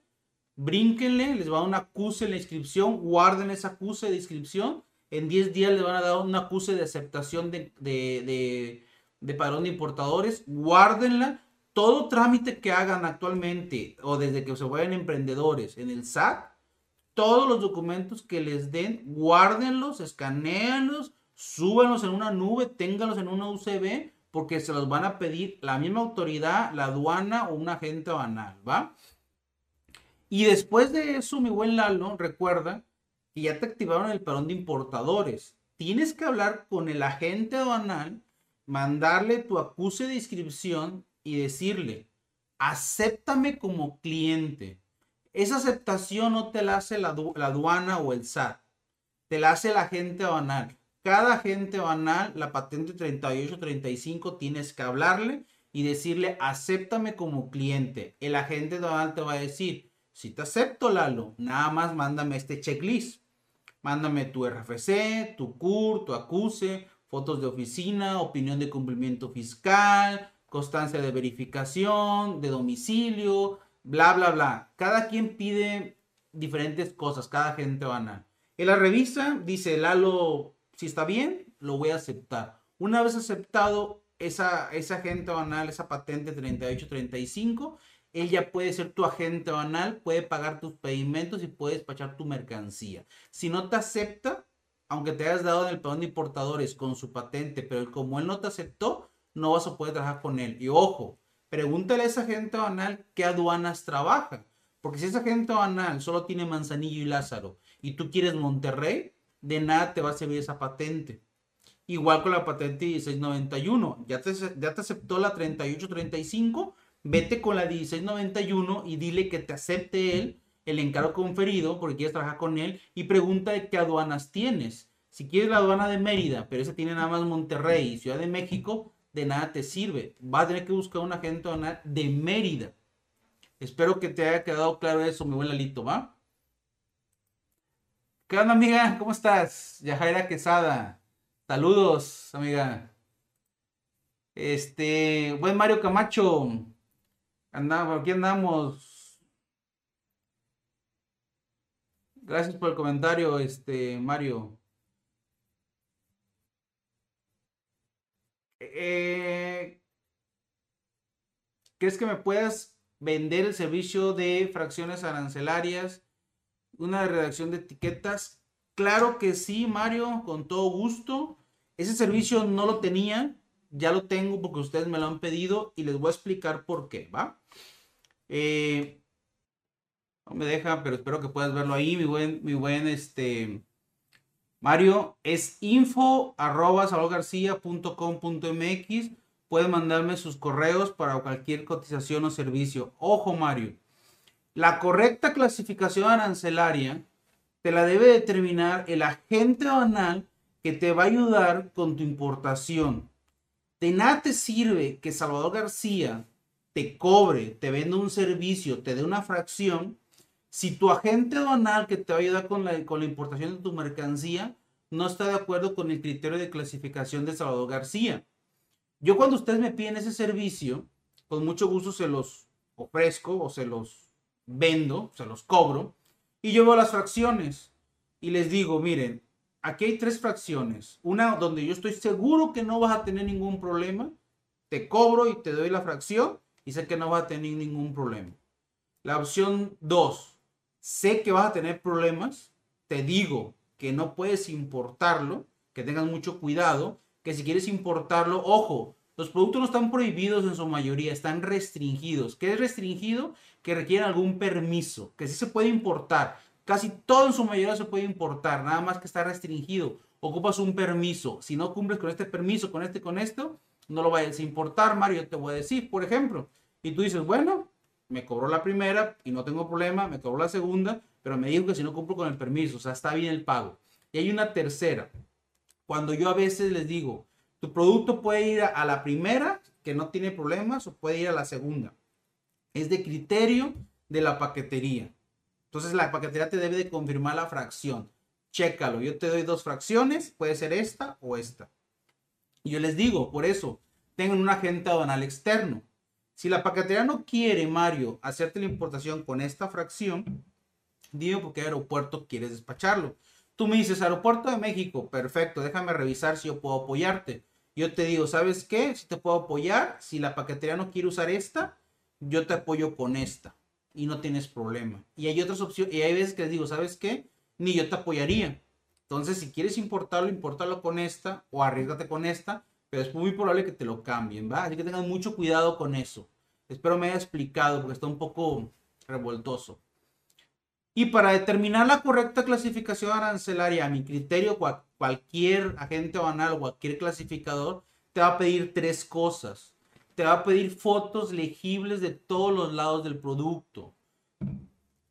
brínquenle, les va a dar un acuse en la inscripción, guarden esa acuse de inscripción. En 10 días les van a dar un acuse de aceptación de, de, de, padrón de importadores, guárdenla. Todo trámite que hagan actualmente o desde que se vayan emprendedores en el SAT, todos los documentos que les den, guárdenlos, escaneanlos, súbanlos en una nube, ténganlos en una UCB porque se los van a pedir la misma autoridad, la aduana o un agente banal, ¿va? Y después de eso, mi buen Lalo, recuerda que ya te activaron el padrón de importadores. Tienes que hablar con el agente aduanal, mandarle tu acuse de inscripción y decirle, acéptame como cliente. Esa aceptación no te la hace la, la aduana o el SAT, te la hace el agente aduanal cada agente banal, la patente 3835, tienes que hablarle y decirle, acéptame como cliente. El agente banal te va a decir, si te acepto, Lalo, nada más mándame este checklist. Mándame tu RFC, tu CUR, tu acuse, fotos de oficina, opinión de cumplimiento fiscal, constancia de verificación, de domicilio, bla, bla, bla. Cada quien pide diferentes cosas, cada agente banal. En la revista dice, Lalo si está bien, lo voy a aceptar. Una vez aceptado esa, esa agente banal, esa patente 3835, él ya puede ser tu agente banal, puede pagar tus pedimentos y puede despachar tu mercancía. Si no te acepta, aunque te hayas dado en el padrón de importadores con su patente, pero como él no te aceptó, no vas a poder trabajar con él. Y ojo, pregúntale a esa agente banal qué aduanas trabaja. Porque si esa agente banal solo tiene Manzanillo y Lázaro y tú quieres Monterrey, de nada te va a servir esa patente. Igual con la patente 1691. Ya te, ya te aceptó la 3835. Vete con la 1691 y dile que te acepte él el encargo conferido porque quieres trabajar con él y pregunta de qué aduanas tienes. Si quieres la aduana de Mérida, pero esa tiene nada más Monterrey y Ciudad de México, de nada te sirve. Vas a tener que buscar un agente aduanal de Mérida. Espero que te haya quedado claro eso, mi buen Lalito, ¿va? ¿Qué onda, amiga? ¿Cómo estás? Yajaira Quesada. Saludos, amiga. Este, buen Mario Camacho. Andamos, aquí andamos. Gracias por el comentario, este, Mario. Eh, ¿Crees que me puedas vender el servicio de fracciones arancelarias? una redacción de etiquetas. Claro que sí, Mario, con todo gusto. Ese servicio no lo tenía, ya lo tengo porque ustedes me lo han pedido y les voy a explicar por qué, ¿va? Eh, no me deja, pero espero que puedas verlo ahí, mi buen, mi buen, este, Mario, es info arroba mx mandarme sus correos para cualquier cotización o servicio. Ojo, Mario. La correcta clasificación arancelaria te la debe determinar el agente banal que te va a ayudar con tu importación. De nada te sirve que Salvador García te cobre, te venda un servicio, te dé una fracción, si tu agente banal que te va a ayudar con la, con la importación de tu mercancía no está de acuerdo con el criterio de clasificación de Salvador García. Yo cuando ustedes me piden ese servicio, con mucho gusto se los ofrezco o se los vendo, se los cobro. Y yo veo las fracciones y les digo, miren, aquí hay tres fracciones. Una donde yo estoy seguro que no vas a tener ningún problema. Te cobro y te doy la fracción y sé que no vas a tener ningún problema. La opción 2, sé que vas a tener problemas. Te digo que no puedes importarlo, que tengas mucho cuidado, que si quieres importarlo, ojo, los productos no están prohibidos en su mayoría, están restringidos. ¿Qué es restringido? Que requieren algún permiso, que sí se puede importar. Casi todo en su mayoría se puede importar, nada más que está restringido. Ocupas un permiso. Si no cumples con este permiso, con este, con esto, no lo vayas a importar, Mario. Yo te voy a decir, por ejemplo. Y tú dices, bueno, me cobró la primera y no tengo problema, me cobró la segunda, pero me dijo que si no cumplo con el permiso, o sea, está bien el pago. Y hay una tercera. Cuando yo a veces les digo, tu producto puede ir a la primera, que no tiene problemas, o puede ir a la segunda. Es de criterio de la paquetería. Entonces la paquetería te debe de confirmar la fracción. Chécalo, yo te doy dos fracciones, puede ser esta o esta. Yo les digo, por eso, tengan un agente aduanal externo. Si la paquetería no quiere, Mario, hacerte la importación con esta fracción, dime por qué aeropuerto quieres despacharlo. Tú me dices, aeropuerto de México, perfecto, déjame revisar si yo puedo apoyarte. Yo te digo, ¿sabes qué? Si te puedo apoyar, si la paquetería no quiere usar esta, yo te apoyo con esta y no tienes problema. Y hay otras opciones, y hay veces que les digo, ¿sabes qué? Ni yo te apoyaría. Entonces, si quieres importarlo, importarlo con esta o arriesgate con esta, pero es muy probable que te lo cambien, ¿va? Así que tengan mucho cuidado con eso. Espero me haya explicado porque está un poco revoltoso. Y para determinar la correcta clasificación arancelaria, a mi criterio, cualquier agente banal cualquier clasificador te va a pedir tres cosas te va a pedir fotos legibles de todos los lados del producto.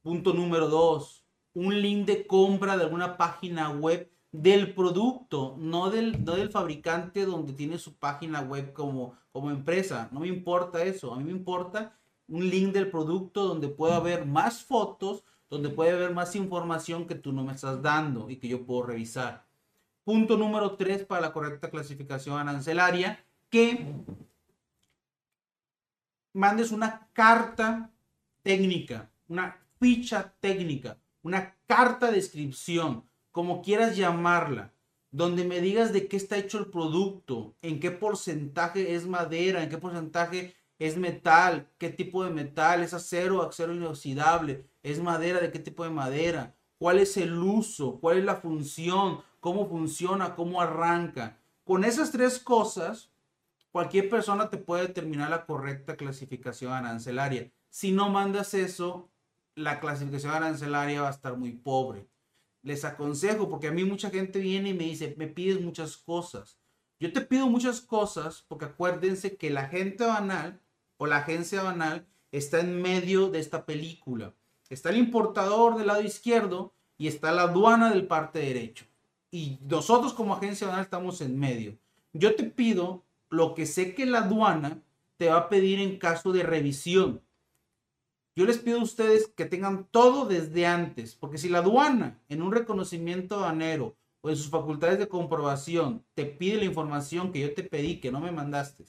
Punto número dos, un link de compra de alguna página web del producto, no del, del fabricante donde tiene su página web como, como empresa. No me importa eso. A mí me importa un link del producto donde pueda haber más fotos, donde puede haber más información que tú no me estás dando y que yo puedo revisar. Punto número tres para la correcta clasificación arancelaria, que mandes una carta técnica, una ficha técnica, una carta de descripción, como quieras llamarla, donde me digas de qué está hecho el producto, en qué porcentaje es madera, en qué porcentaje es metal, qué tipo de metal, es acero, acero inoxidable, es madera, de qué tipo de madera, cuál es el uso, cuál es la función, cómo funciona, cómo arranca. Con esas tres cosas, cualquier persona te puede determinar la correcta clasificación arancelaria. Si no mandas eso, la clasificación arancelaria va a estar muy pobre. Les aconsejo, porque a mí mucha gente viene y me dice, me pides muchas cosas. Yo te pido muchas cosas porque acuérdense que la gente banal o la agencia banal está en medio de esta película. Está el importador del lado izquierdo y está la aduana del parte derecho. Y nosotros como agencia banal estamos en medio. Yo te pido lo que sé que la aduana te va a pedir en caso de revisión. Yo les pido a ustedes que tengan todo desde antes, porque si la aduana en un reconocimiento aduanero o en sus facultades de comprobación te pide la información que yo te pedí, que no me mandaste,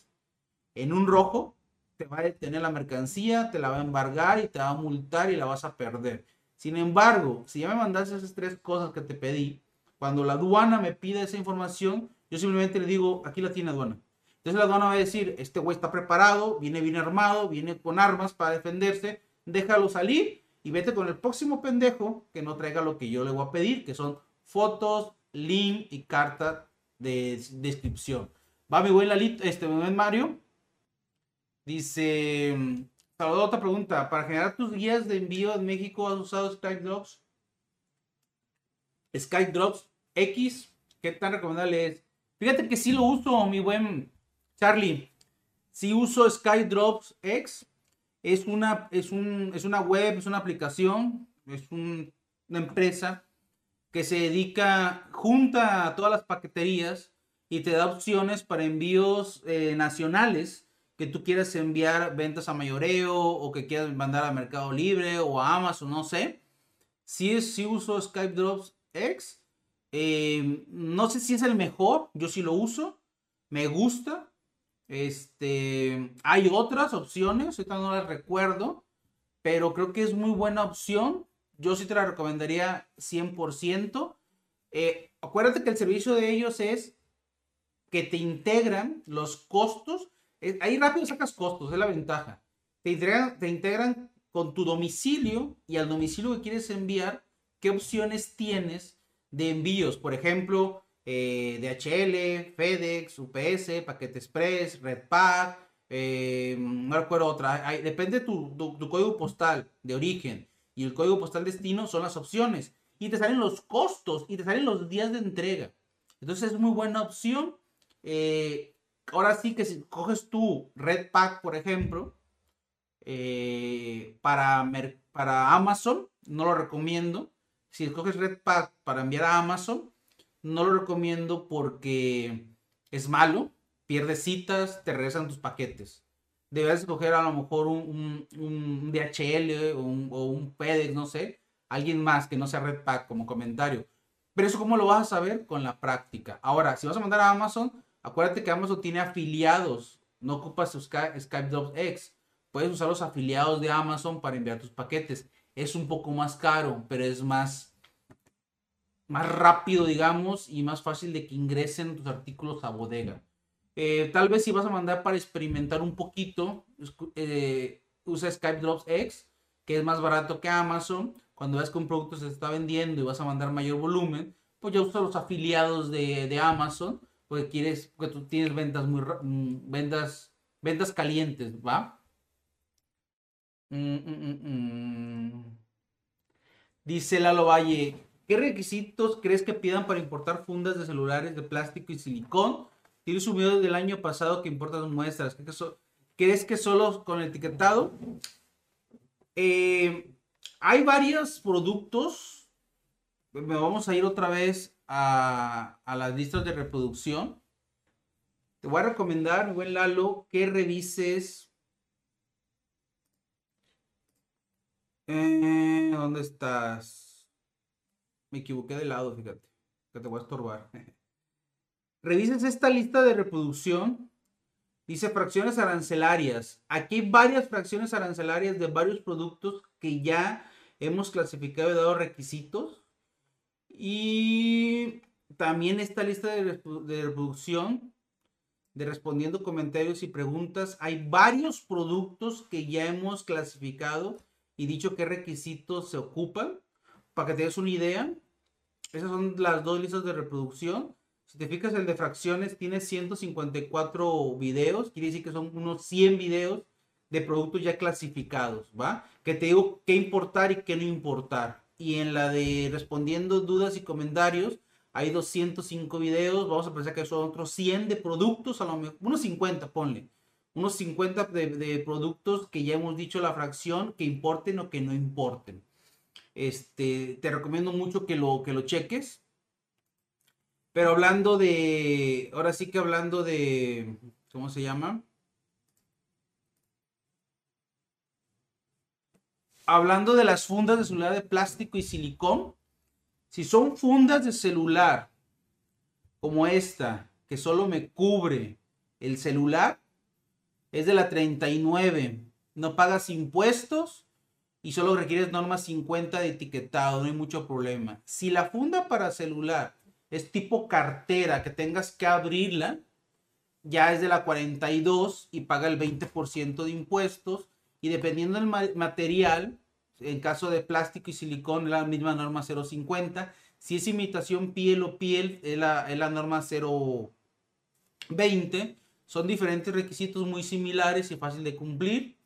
en un rojo, te va a detener la mercancía, te la va a embargar y te va a multar y la vas a perder. Sin embargo, si ya me mandaste esas tres cosas que te pedí, cuando la aduana me pide esa información, yo simplemente le digo, aquí la tiene aduana. Entonces la aduana va a decir, este güey está preparado, viene bien armado, viene con armas para defenderse, déjalo salir y vete con el próximo pendejo que no traiga lo que yo le voy a pedir, que son fotos, link y carta de descripción. Va mi buen Lalito, este buen Mario. Dice, Salvador, otra pregunta. ¿Para generar tus guías de envío en México has usado Skype Drops? Skype Drops X, ¿qué tan recomendable es? Fíjate que sí lo uso, mi buen Charlie, si uso SkyDrops X, es una, es, un, es una web, es una aplicación, es una empresa que se dedica, junta a todas las paqueterías y te da opciones para envíos eh, nacionales que tú quieras enviar ventas a mayoreo o que quieras mandar a Mercado Libre o a Amazon, no sé. Si, es, si uso Skype Drops X, eh, no sé si es el mejor, yo sí lo uso, me gusta, Este, hay otras opciones, ahorita no las recuerdo, pero creo que es muy buena opción. Yo sí te la recomendaría 100%. Eh, acuérdate que el servicio de ellos es que te integran los costos. Eh, ahí rápido sacas costos, es la ventaja. Te integran, te integran con tu domicilio y al domicilio que quieres enviar, qué opciones tienes de envíos. Por ejemplo, eh, DHL, FedEx, UPS, Paquete Express, Redpack, eh, no recuerdo otra. depende de tu, tu, código postal de origen y el código postal destino son las opciones. Y te salen los costos y te salen los días de entrega. Entonces es muy buena opción. Eh, ahora sí que si coges tu Redpack, por ejemplo, para, para Amazon, no lo recomiendo. Si escoges Redpack para enviar a Amazon, no lo recomiendo porque es malo, pierdes citas, te regresan tus paquetes. Debes escoger a lo mejor un, DHL o un, o FedEx, no sé, alguien más que no sea Redpack como comentario. Pero eso cómo lo vas a saber con la práctica. Ahora, si vas a mandar a Amazon, acuérdate que Amazon tiene afiliados, no ocupas Skype, Skype X. Puedes usar los afiliados de Amazon para enviar tus paquetes. Es un poco más caro, pero es más más rápido, digamos, y más fácil de que ingresen tus artículos a bodega. Eh, tal vez si vas a mandar para experimentar un poquito, eh, usa Skype Drops X, que es más barato que Amazon. Cuando ves que un producto se está vendiendo y vas a mandar mayor volumen, pues ya usa los afiliados de, Amazon, porque quieres, porque tú tienes ventas muy mm, ventas, ventas calientes, ¿va? Mm, mm, Dice Lalo Valle, ¿Qué requisitos crees que pidan para importar fundas de celulares de plástico y silicón? Tienes un video del año pasado que importas muestras. ¿Crees que solo con etiquetado? Eh, hay varios productos. Me vamos a ir otra vez a, las listas de reproducción. Te voy a recomendar, buen Lalo, que revises. Eh, ¿Dónde estás? Me equivoqué de lado, fíjate. Que te voy a estorbar. Revises esta lista de reproducción. Dice fracciones arancelarias. Aquí hay varias fracciones arancelarias de varios productos que ya hemos clasificado y dado requisitos. Y también esta lista de, de reproducción de respondiendo comentarios y preguntas. Hay varios productos que ya hemos clasificado y dicho qué requisitos se ocupan para que te des una idea, esas son las dos listas de reproducción. Si te fijas, el de fracciones tiene 154 videos, quiere decir que son unos 100 videos de productos ya clasificados, ¿va? Que te digo qué importar y qué no importar. Y en la de respondiendo dudas y comentarios, hay 205 videos, vamos a pensar que son otros 100 de productos, a lo mejor, unos 50, ponle. Unos 50 de, de productos que ya hemos dicho la fracción, que importen o que no importen. Este, te recomiendo mucho que lo, que lo cheques. Pero hablando de, ahora sí que hablando de, ¿cómo se llama? Hablando de las fundas de celular de plástico y silicón, si son fundas de celular como esta, que solo me cubre el celular, es de la 39. No pagas impuestos y solo requieres norma 50 de etiquetado, no hay mucho problema. Si la funda para celular es tipo cartera, que tengas que abrirla, ya es de la 42 y paga el 20% de impuestos. Y dependiendo del material, en caso de plástico y silicón, la misma norma 050. Si es imitación piel o piel, es la, es la norma 020. Son diferentes requisitos muy similares y fácil de cumplir.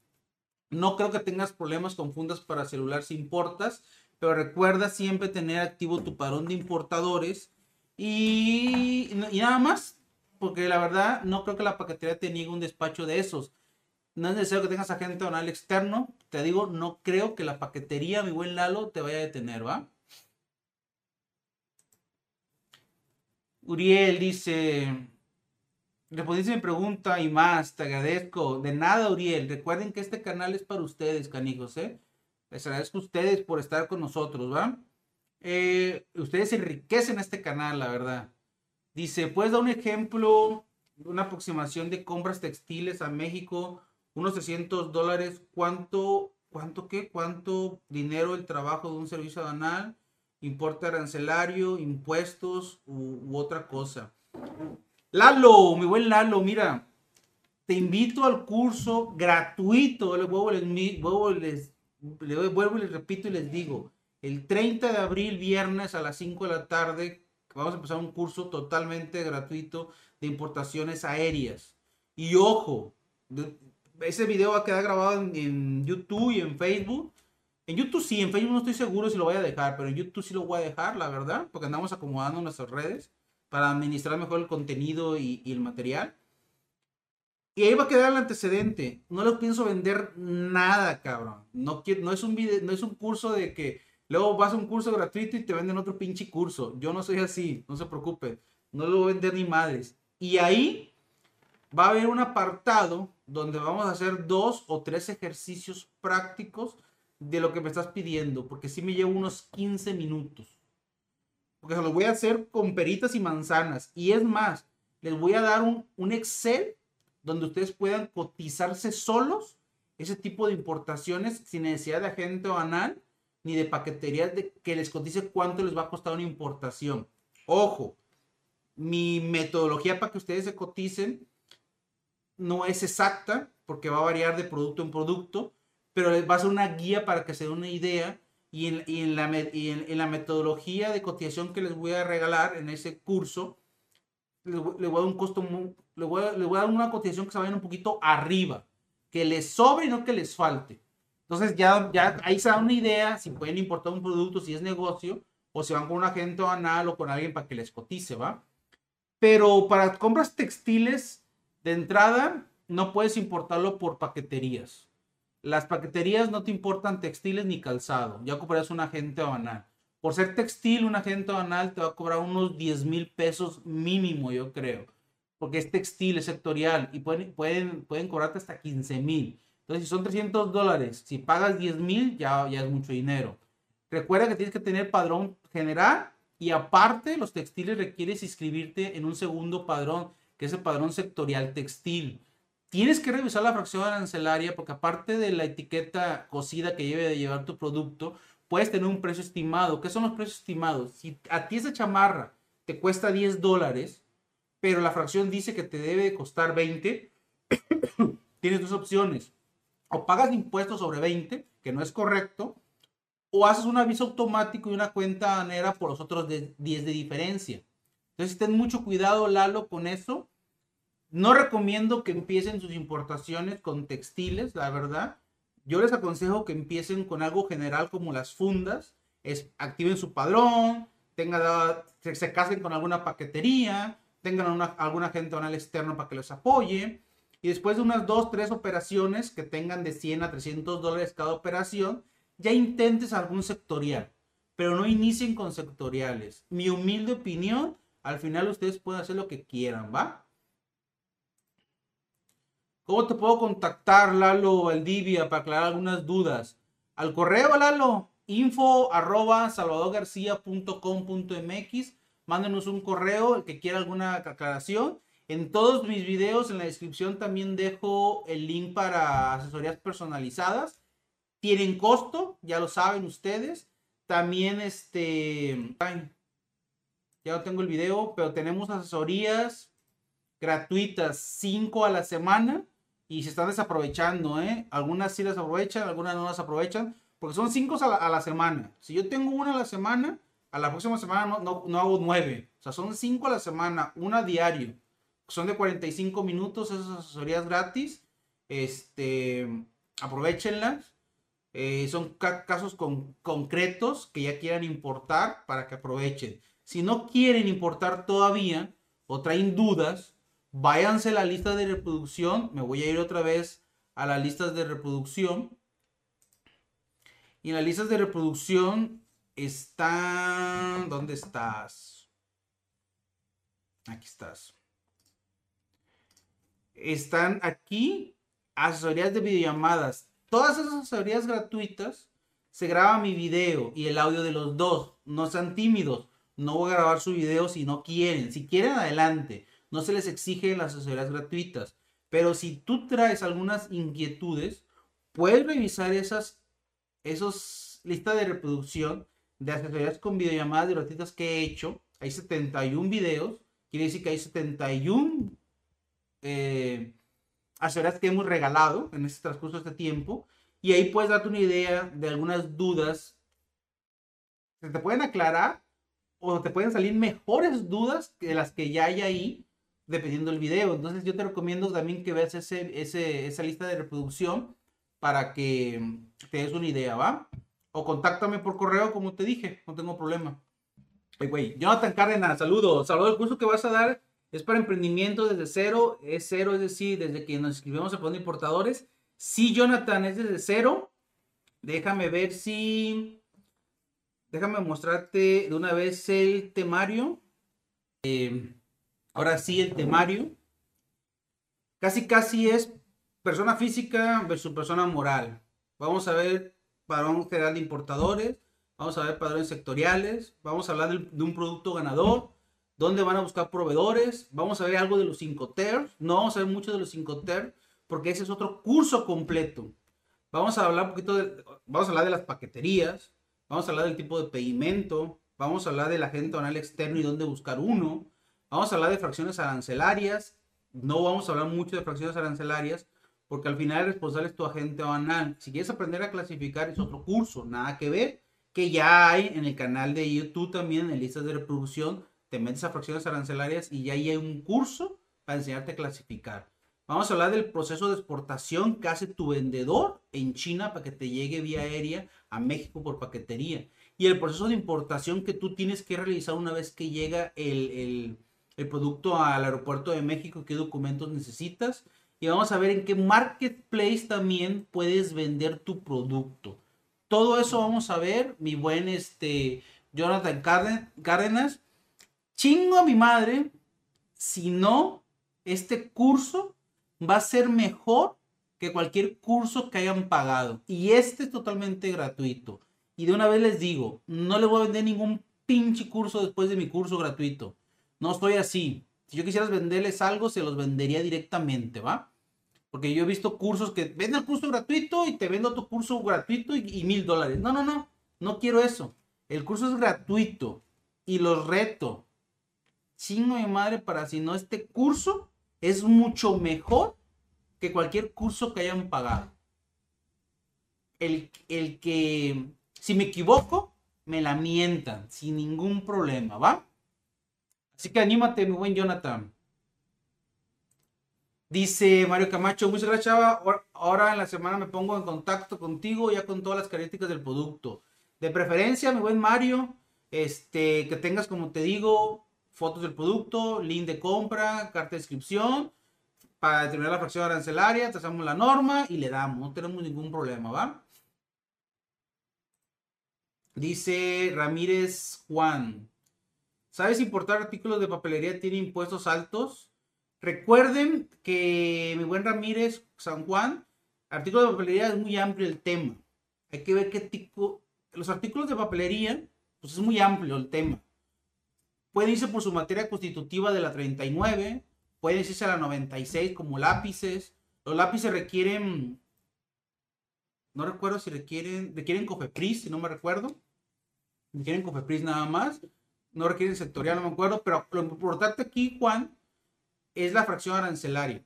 No creo que tengas problemas con fundas para celular si importas, pero recuerda siempre tener activo tu parón de importadores y, nada más, porque la verdad no creo que la paquetería te niegue un despacho de esos. No es necesario que tengas agente donal externo. Te digo, no creo que la paquetería, mi buen Lalo, te vaya a detener, ¿va? Uriel dice, Respondiste mi pregunta y más, te agradezco. De nada, Uriel. Recuerden que este canal es para ustedes, canijos, ¿eh? Les agradezco a ustedes por estar con nosotros, ¿va? Eh, ustedes enriquecen este canal, la verdad. Dice, ¿puedes dar un ejemplo una aproximación de compras textiles a México, unos 600 dólares. ¿Cuánto, cuánto qué? ¿Cuánto dinero el trabajo de un servicio aduanal? Importe arancelario, impuestos u, otra cosa. Lalo, mi buen Lalo, mira, te invito al curso gratuito. Le vuelvo, les, vuelvo y les repito y les digo, el 30 de abril, viernes a las 5 de la tarde, vamos a empezar un curso totalmente gratuito de importaciones aéreas. Y ojo, ese video va a quedar grabado en, YouTube y en Facebook. En YouTube sí, en Facebook no estoy seguro si lo voy a dejar, pero en YouTube sí lo voy a dejar, la verdad, porque andamos acomodando nuestras redes para administrar mejor el contenido y, el material. Y ahí va a quedar el antecedente. No les pienso vender nada, cabrón. No, no, es un video, no es un curso de que luego vas a un curso gratuito y te venden otro pinche curso. Yo no soy así, no se preocupe. No lo voy a vender ni madres. Y ahí va a haber un apartado donde vamos a hacer dos o tres ejercicios prácticos de lo que me estás pidiendo, porque si me llevo unos 15 minutos. Porque se los voy a hacer con peritas y manzanas. Y es más, les voy a dar un, un Excel donde ustedes puedan cotizarse solos ese tipo de importaciones sin necesidad de agente banal ni de paqueterías de que les cotice cuánto les va a costar una importación. Ojo, mi metodología para que ustedes se coticen no es exacta porque va a variar de producto en producto, pero les va a ser una guía para que se den una idea y en, la, en, la, metodología de cotización que les voy a regalar en ese curso, les, voy a dar un costo, les voy, a, les voy a dar una cotización que se vaya un poquito arriba, que les sobre y no que les falte. Entonces ya, ya ahí se da una idea si pueden importar un producto, si es negocio, o si van con un agente anal o con alguien para que les cotice, ¿va? Pero para compras textiles, de entrada, no puedes importarlo por paqueterías. Las paqueterías no te importan textiles ni calzado. Ya ocuparás un agente banal. Por ser textil, un agente banal te va a cobrar unos 10 mil pesos mínimo, yo creo. Porque es textil, es sectorial y pueden, pueden, pueden cobrarte hasta 15 mil. Entonces, si son 300 dólares, si pagas 10 mil, ya, ya es mucho dinero. Recuerda que tienes que tener padrón general y aparte, los textiles requieres inscribirte en un segundo padrón, que es el padrón sectorial textil. Tienes que revisar la fracción arancelaria porque aparte de la etiqueta cosida que debe de llevar tu producto, puedes tener un precio estimado. ¿Qué son los precios estimados? Si a ti esa chamarra te cuesta 10 dólares, pero la fracción dice que te debe costar 20, tienes dos opciones. O pagas impuestos sobre 20, que no es correcto, o haces un aviso automático y una cuenta negra por los otros 10 de diferencia. Entonces, ten mucho cuidado, Lalo, con eso. No recomiendo que empiecen sus importaciones con textiles, la verdad. Yo les aconsejo que empiecen con algo general como las fundas. Es, activen su padrón, tengan, se, se casen con alguna paquetería, tengan una, algún agente banal externo para que los apoye. Y después de unas dos, tres operaciones que tengan de 100 a 300 dólares cada operación, ya intentes algún sectorial, pero no inicien con sectoriales. Mi humilde opinión, al final ustedes pueden hacer lo que quieran, ¿va? ¿Cómo te puedo contactar, Lalo Valdivia, para aclarar algunas dudas? Al correo, Lalo, info arroba salvadorgarcia.com.mx. Mándenos un correo, el que quiera alguna aclaración. En todos mis videos, en la descripción también dejo el link para asesorías personalizadas tienen costo, ya lo saben ustedes. También este, ya no tengo el video, pero tenemos asesorías gratuitas, 5 a la semana y se están desaprovechando, ¿eh? Algunas sí las aprovechan, algunas no las aprovechan, porque son 5 a, la, semana. Si yo tengo una a la semana, a la próxima semana no, no, no hago 9. O sea, son 5 a la semana, una diario. Son de 45 minutos esas asesorías gratis. Este, aprovechenlas. Eh, son casos con, concretos que ya quieran importar para que aprovechen. Si no quieren importar todavía o traen dudas, váyanse a la lista de reproducción. Me voy a ir otra vez a las listas de reproducción. Y en las listas de reproducción están... ¿Dónde estás? Aquí estás. Están aquí asesorías de videollamadas todas esas asesorías gratuitas, se graba mi video y el audio de los dos. No sean tímidos. No voy a grabar su video si no quieren. Si quieren, adelante. No se les exige las asesorías gratuitas. Pero si tú traes algunas inquietudes, puedes revisar esas esos listas de reproducción de asesorías con videollamadas gratuitas que he hecho. Hay 71 videos, quiere decir que hay 71 eh, asesorías que hemos regalado en este transcurso de este tiempo. Y ahí puedes darte una idea de algunas dudas. Se te pueden aclarar o te pueden salir mejores dudas que las que ya hay ahí, dependiendo del video. Entonces yo te recomiendo también que veas ese, esa lista de reproducción para que te des una idea, ¿va? O contáctame por correo, como te dije, no tengo problema. Hey, güey, Jonathan Cárdenas, saludos. Saludos, el curso que vas a dar es para emprendimiento desde cero, es cero, es decir, desde que nos inscribimos a poner importadores. Sí, Jonathan, es desde cero. Déjame ver si... Déjame mostrarte de una vez el temario. Eh, ahora sí, el temario. Casi, casi es persona física versus persona moral. Vamos a ver padrón general de importadores, vamos a ver padrones sectoriales, vamos a hablar de, un producto ganador, dónde van a buscar proveedores, vamos a ver algo de los 5 TER, no vamos a ver mucho de los 5 TER, porque ese es otro curso completo. Vamos a hablar un poquito de, vamos a hablar de las paqueterías, vamos a hablar del tipo de pedimento, vamos a hablar del agente aduanal externo y dónde buscar uno, vamos a hablar de fracciones arancelarias, no vamos a hablar mucho de fracciones arancelarias, porque al final el responsable es tu agente banal. Si quieres aprender a clasificar es otro curso, nada que ver, que ya hay en el canal de YouTube también, en listas de reproducción, te metes a fracciones arancelarias y ya hay un curso para enseñarte a clasificar. Vamos a hablar del proceso de exportación que hace tu vendedor en China para que te llegue vía aérea a México por paquetería. Y el proceso de importación que tú tienes que realizar una vez que llega el, el, el producto al aeropuerto de México, qué documentos necesitas y vamos a ver en qué marketplace también puedes vender tu producto. Todo eso vamos a ver, mi buen este, Jonathan Cárdenas. Chingo a mi madre, si no, este curso va a ser mejor que cualquier curso que hayan pagado. Y este es totalmente gratuito. Y de una vez les digo, no le voy a vender ningún pinche curso después de mi curso gratuito. No estoy así. Si yo quisiera venderles algo, se los vendería directamente, ¿va? Porque yo he visto cursos que venden el curso gratuito y te vendo tu curso gratuito y mil dólares. No, no, no. No quiero eso. El curso es gratuito y los reto. Chingo de madre para si no, este curso es mucho mejor que cualquier curso que hayan pagado. El, el que, si me equivoco, me la mientan sin ningún problema, ¿va? Así que anímate, mi buen Jonathan. Dice Mario Camacho, muchas gracias Chava. Ahora en la semana me pongo en contacto contigo ya con todas las características del producto. De preferencia, mi buen Mario, este, que tengas, como te digo, fotos del producto, link de compra, carta de inscripción, para determinar la fracción arancelaria, trazamos la norma y le damos, no tenemos ningún problema, ¿va? Dice Ramírez Juan, ¿sabes importar artículos de papelería tiene impuestos altos? Recuerden que mi buen Ramírez San Juan, artículos de papelería es muy amplio el tema. Hay que ver qué tipo. Los artículos de papelería, pues es muy amplio el tema. Pueden irse por su materia constitutiva de la 39, pueden irse a la 96 como lápices. Los lápices requieren, no recuerdo si requieren, requieren COFEPRIS, si no me recuerdo. Requieren COFEPRIS nada más. No requieren sectorial, no me acuerdo. Pero lo importante aquí, Juan, es la fracción arancelaria.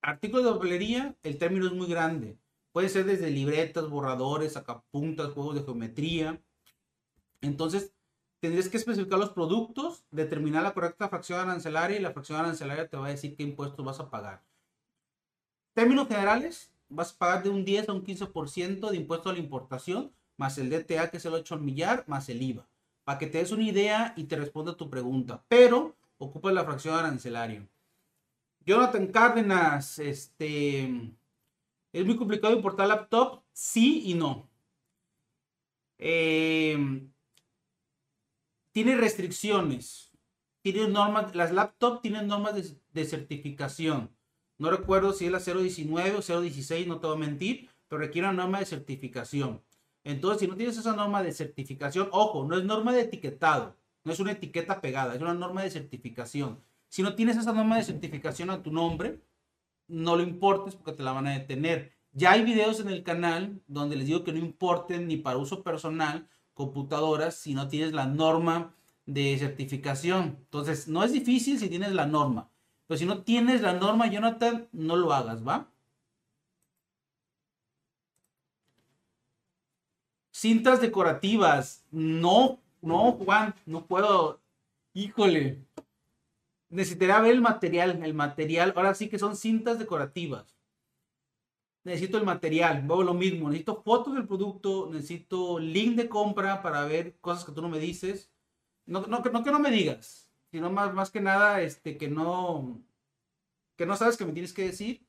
Artículos de papelería, el término es muy grande. Puede ser desde libretas, borradores, sacapuntas, juegos de geometría. Entonces, tendrías que especificar los productos, determinar la correcta fracción arancelaria y la fracción arancelaria te va a decir qué impuestos vas a pagar. Términos generales, vas a pagar de un 10 a un 15% de impuesto a la importación, más el DTA, que es el 8 al millar, más el IVA. Para que te des una idea y te responda tu pregunta. Pero ocupa la fracción arancelaria. Jonathan Cárdenas, este, ¿es muy complicado importar laptop? Sí y no. Em, tiene restricciones. Tiene normas, las laptops tienen normas de, de, certificación. No recuerdo si es la 019 o 016, no te voy a mentir, pero requiere una norma de certificación. Entonces, si no tienes esa norma de certificación, ojo, no es norma de etiquetado, No es una etiqueta pegada, es una norma de certificación. Si no tienes esa norma de certificación a tu nombre, no lo importes porque te la van a detener. Ya hay videos en el canal donde les digo que no importen ni para uso personal computadoras si no tienes la norma de certificación. Entonces, no es difícil si tienes la norma. Pero si no tienes la norma, Jonathan, no lo hagas, ¿va? Cintas decorativas. No, no, Juan, no puedo. Híjole. Necesitaría ver el material. El material, ahora sí que son cintas decorativas. Necesito el material, luego lo mismo. Necesito fotos del producto, necesito link de compra para ver cosas que tú no me dices. No, no, no que no me digas, sino más, más que nada este, que, no, que no sabes que me tienes que decir.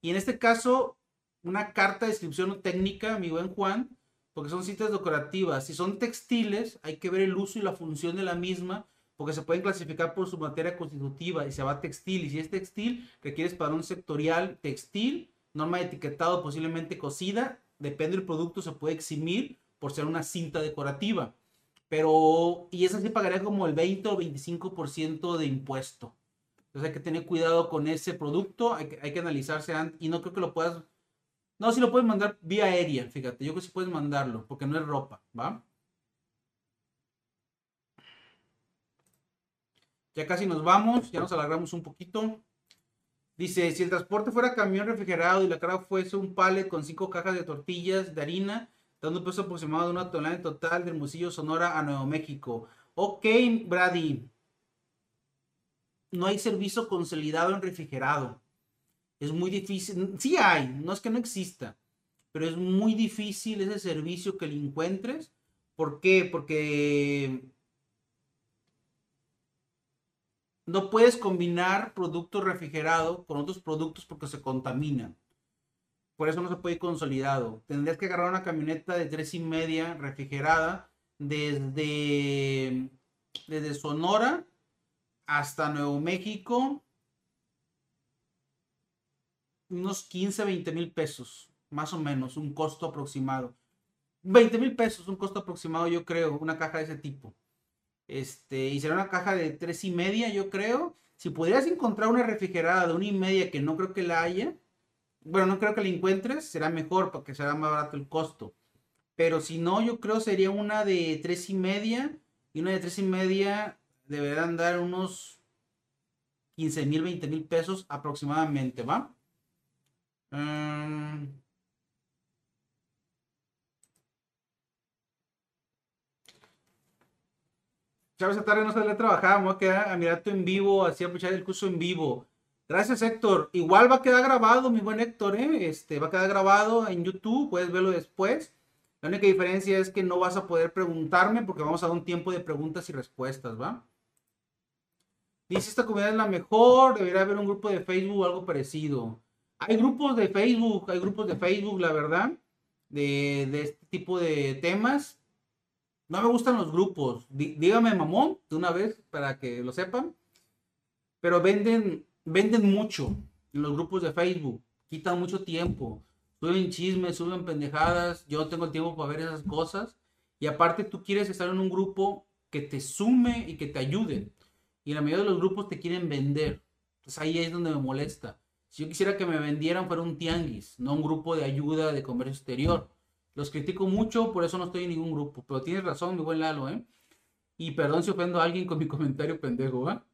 Y en este caso, una carta de descripción técnica, mi buen Juan, porque son cintas decorativas. Si son textiles, hay que ver el uso y la función de la misma porque se pueden clasificar por su materia constitutiva y se va textil. Y si es textil, requieres para un sectorial textil, norma de etiquetado posiblemente cocida, depende del producto, se puede eximir por ser una cinta decorativa. Pero, y esa sí pagaría como el 20 o 25% de impuesto. Entonces hay que tener cuidado con ese producto, hay que, hay que analizarse antes, y no creo que lo puedas, no, si lo puedes mandar vía aérea, fíjate, yo creo que sí puedes mandarlo, porque no es ropa, ¿va? Ya casi nos vamos, ya nos alargamos un poquito. Dice, si el transporte fuera camión refrigerado y la carga fuese un pallet con cinco cajas de tortillas de harina, dando un peso aproximado de una tonelada en total de Hermosillo, Sonora a Nuevo México. Ok, Brady. No hay servicio consolidado en refrigerado. Es muy difícil. Sí hay, no es que no exista, pero es muy difícil ese servicio que le encuentres. ¿Por qué? Porque no puedes combinar producto refrigerado con otros productos porque se contaminan. Por eso no se puede ir consolidado. Tendrías que agarrar una camioneta de tres y media refrigerada desde, desde Sonora hasta Nuevo México. Unos 15, 20 mil pesos, más o menos, un costo aproximado. 20 mil pesos, un costo aproximado, yo creo, una caja de ese tipo. Este, y será una caja de tres y media, yo creo. Si pudieras encontrar una refrigerada de una y media, que no creo que la haya, bueno, no creo que la encuentres, será mejor porque será más barato el costo. Pero si no, yo creo sería una de tres y media. Y una de tres y media deberán dar unos 15 mil, 20 mil pesos aproximadamente, ¿va? Um, esa tarde no salí a trabajar, voy a quedar a mirar tu en vivo, así a escuchar el curso en vivo. Gracias, Héctor. Igual va a quedar grabado, mi buen Héctor, ¿eh? Este, va a quedar grabado en YouTube, puedes verlo después. La única diferencia es que no vas a poder preguntarme porque vamos a dar un tiempo de preguntas y respuestas, ¿va? Dice, esta comunidad es la mejor, debería haber un grupo de Facebook o algo parecido. Hay grupos de Facebook, hay grupos de Facebook, la verdad, de, este tipo de temas, no me gustan los grupos. dígame mamón de una vez para que lo sepan. Pero venden, venden mucho en los grupos de Facebook. Quitan mucho tiempo. Suben chismes, suben pendejadas. Yo no tengo tiempo para ver esas cosas. Y aparte tú quieres estar en un grupo que te sume y que te ayude. Y la mayoría de los grupos te quieren vender. Entonces ahí es donde me molesta. Si yo quisiera que me vendieran fuera un tianguis, no un grupo de ayuda de comercio exterior. Los critico mucho, por eso no estoy en ningún grupo. Pero tienes razón, mi buen Lalo, ¿eh? Y perdón si ofendo a alguien con mi comentario pendejo, ¿va?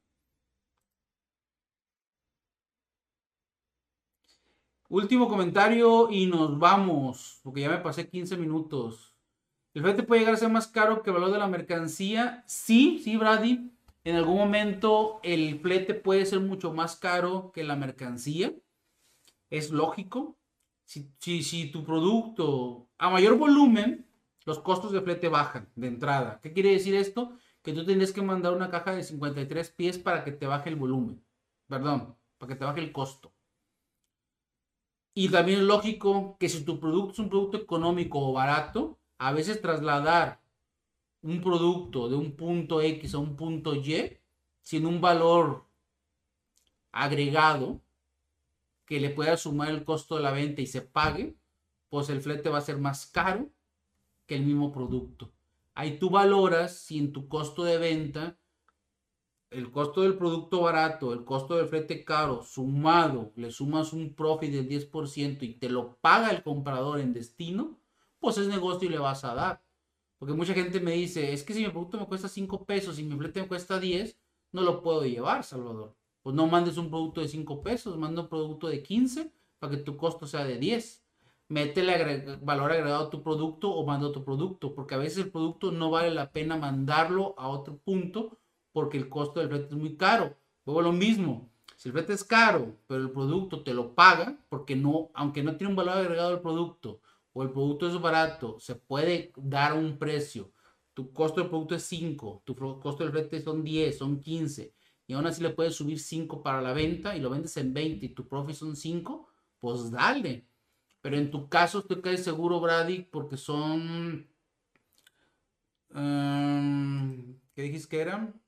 Último comentario y nos vamos, porque ya me pasé 15 minutos. ¿El flete puede llegar a ser más caro que el valor de la mercancía? Sí, sí, Brady. En algún momento el flete puede ser mucho más caro que la mercancía. Es lógico. Si, tu producto a mayor volumen, los costos de flete bajan de entrada. ¿Qué quiere decir esto? Que tú tienes que mandar una caja de 53 pies para que te baje el volumen. Perdón, para que te baje el costo. Y también es lógico que si tu producto es un producto económico o barato, a veces trasladar un producto de un punto X a un punto Y sin un valor agregado que le pueda sumar el costo de la venta y se pague, pues el flete va a ser más caro que el mismo producto. Ahí tú valoras si en tu costo de venta, el costo del producto barato, el costo del flete caro, sumado, le sumas un profit del 10% y te lo paga el comprador en destino, pues es negocio y le vas a dar. Porque mucha gente me dice, es que si mi producto me cuesta 5 pesos y mi flete me cuesta 10, no lo puedo llevar, Salvador. Pues no mandes un producto de 5 pesos, manda un producto de 15 para que tu costo sea de 10 métele valor agregado a tu producto o manda otro producto, porque a veces el producto no vale la pena mandarlo a otro punto porque el costo del flete es muy caro. Luego lo mismo, si el flete es caro, pero el producto te lo paga, porque no, aunque no tiene un valor agregado el producto o el producto es barato, se puede dar un precio. Tu costo del producto es 5, tu costo del flete son 10, son 15, y aún así le puedes subir 5 para la venta y lo vendes en 20 y tu profit son 5, pues dale pero en tu caso estoy casi seguro, Brady, porque son... Um, ¿Qué dijiste que eran?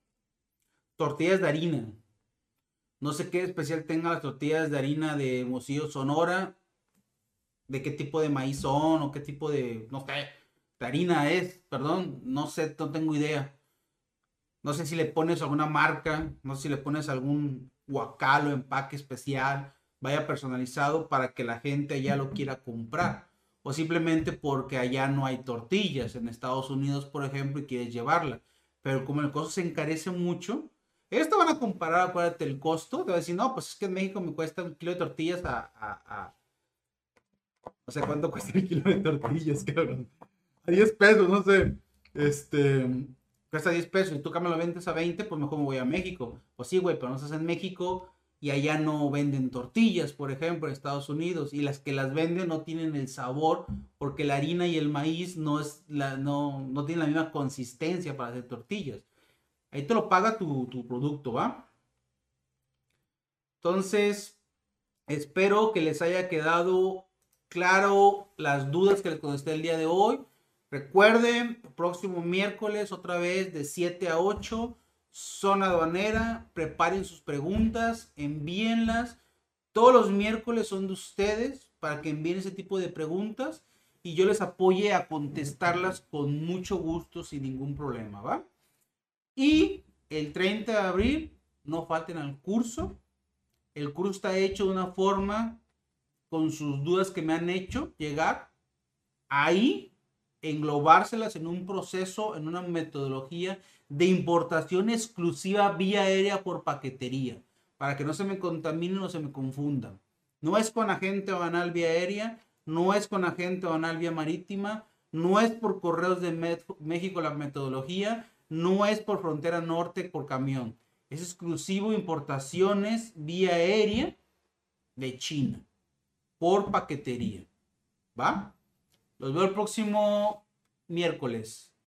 Tortillas de harina. No sé qué especial tengan las tortillas de harina de Mocillo Sonora. De qué tipo de maíz son o qué tipo de... No sé. De harina es, perdón. No sé, no tengo idea. No sé si le pones alguna marca. No sé si le pones algún guacalo, empaque especial vaya personalizado para que la gente allá lo quiera comprar. O simplemente porque allá no hay tortillas. En Estados Unidos, por ejemplo, y quieres llevarla. Pero como el costo se encarece mucho, esto van a comparar, acuérdate, el costo. Te va a decir, no, pues es que en México me cuesta un kilo de tortillas a, no sé cuánto cuesta el kilo de tortillas, cabrón. A 10 pesos, no sé. Este, cuesta 10 pesos y tú que me lo vendes a 20, pues mejor me voy a México. Pues sí, güey, pero no estás en México y allá no venden tortillas, por ejemplo, en Estados Unidos, y las que las venden no tienen el sabor porque la harina y el maíz no, es la, no, no tienen la misma consistencia para hacer tortillas. Ahí te lo paga tu producto, ¿va? Entonces, espero que les haya quedado claro las dudas que les contesté el día de hoy. Recuerden, próximo miércoles otra vez de 7 a 8 zona aduanera, preparen sus preguntas, envíenlas. Todos los miércoles son de ustedes para que envíen ese tipo de preguntas y yo les apoye a contestarlas con mucho gusto sin ningún problema, ¿va? Y el 30 de abril, no falten al curso. El curso está hecho de una forma con sus dudas que me han hecho llegar. Ahí englobárselas en un proceso, en una metodología de importación exclusiva vía aérea por paquetería, para que no se me contaminen o se me confundan. No es con agente banal vía aérea, no es con agente banal vía marítima, no es por correos de México la metodología, no es por frontera norte por camión. Es exclusivo importaciones vía aérea de China por paquetería. ¿Va? Los veo el próximo miércoles.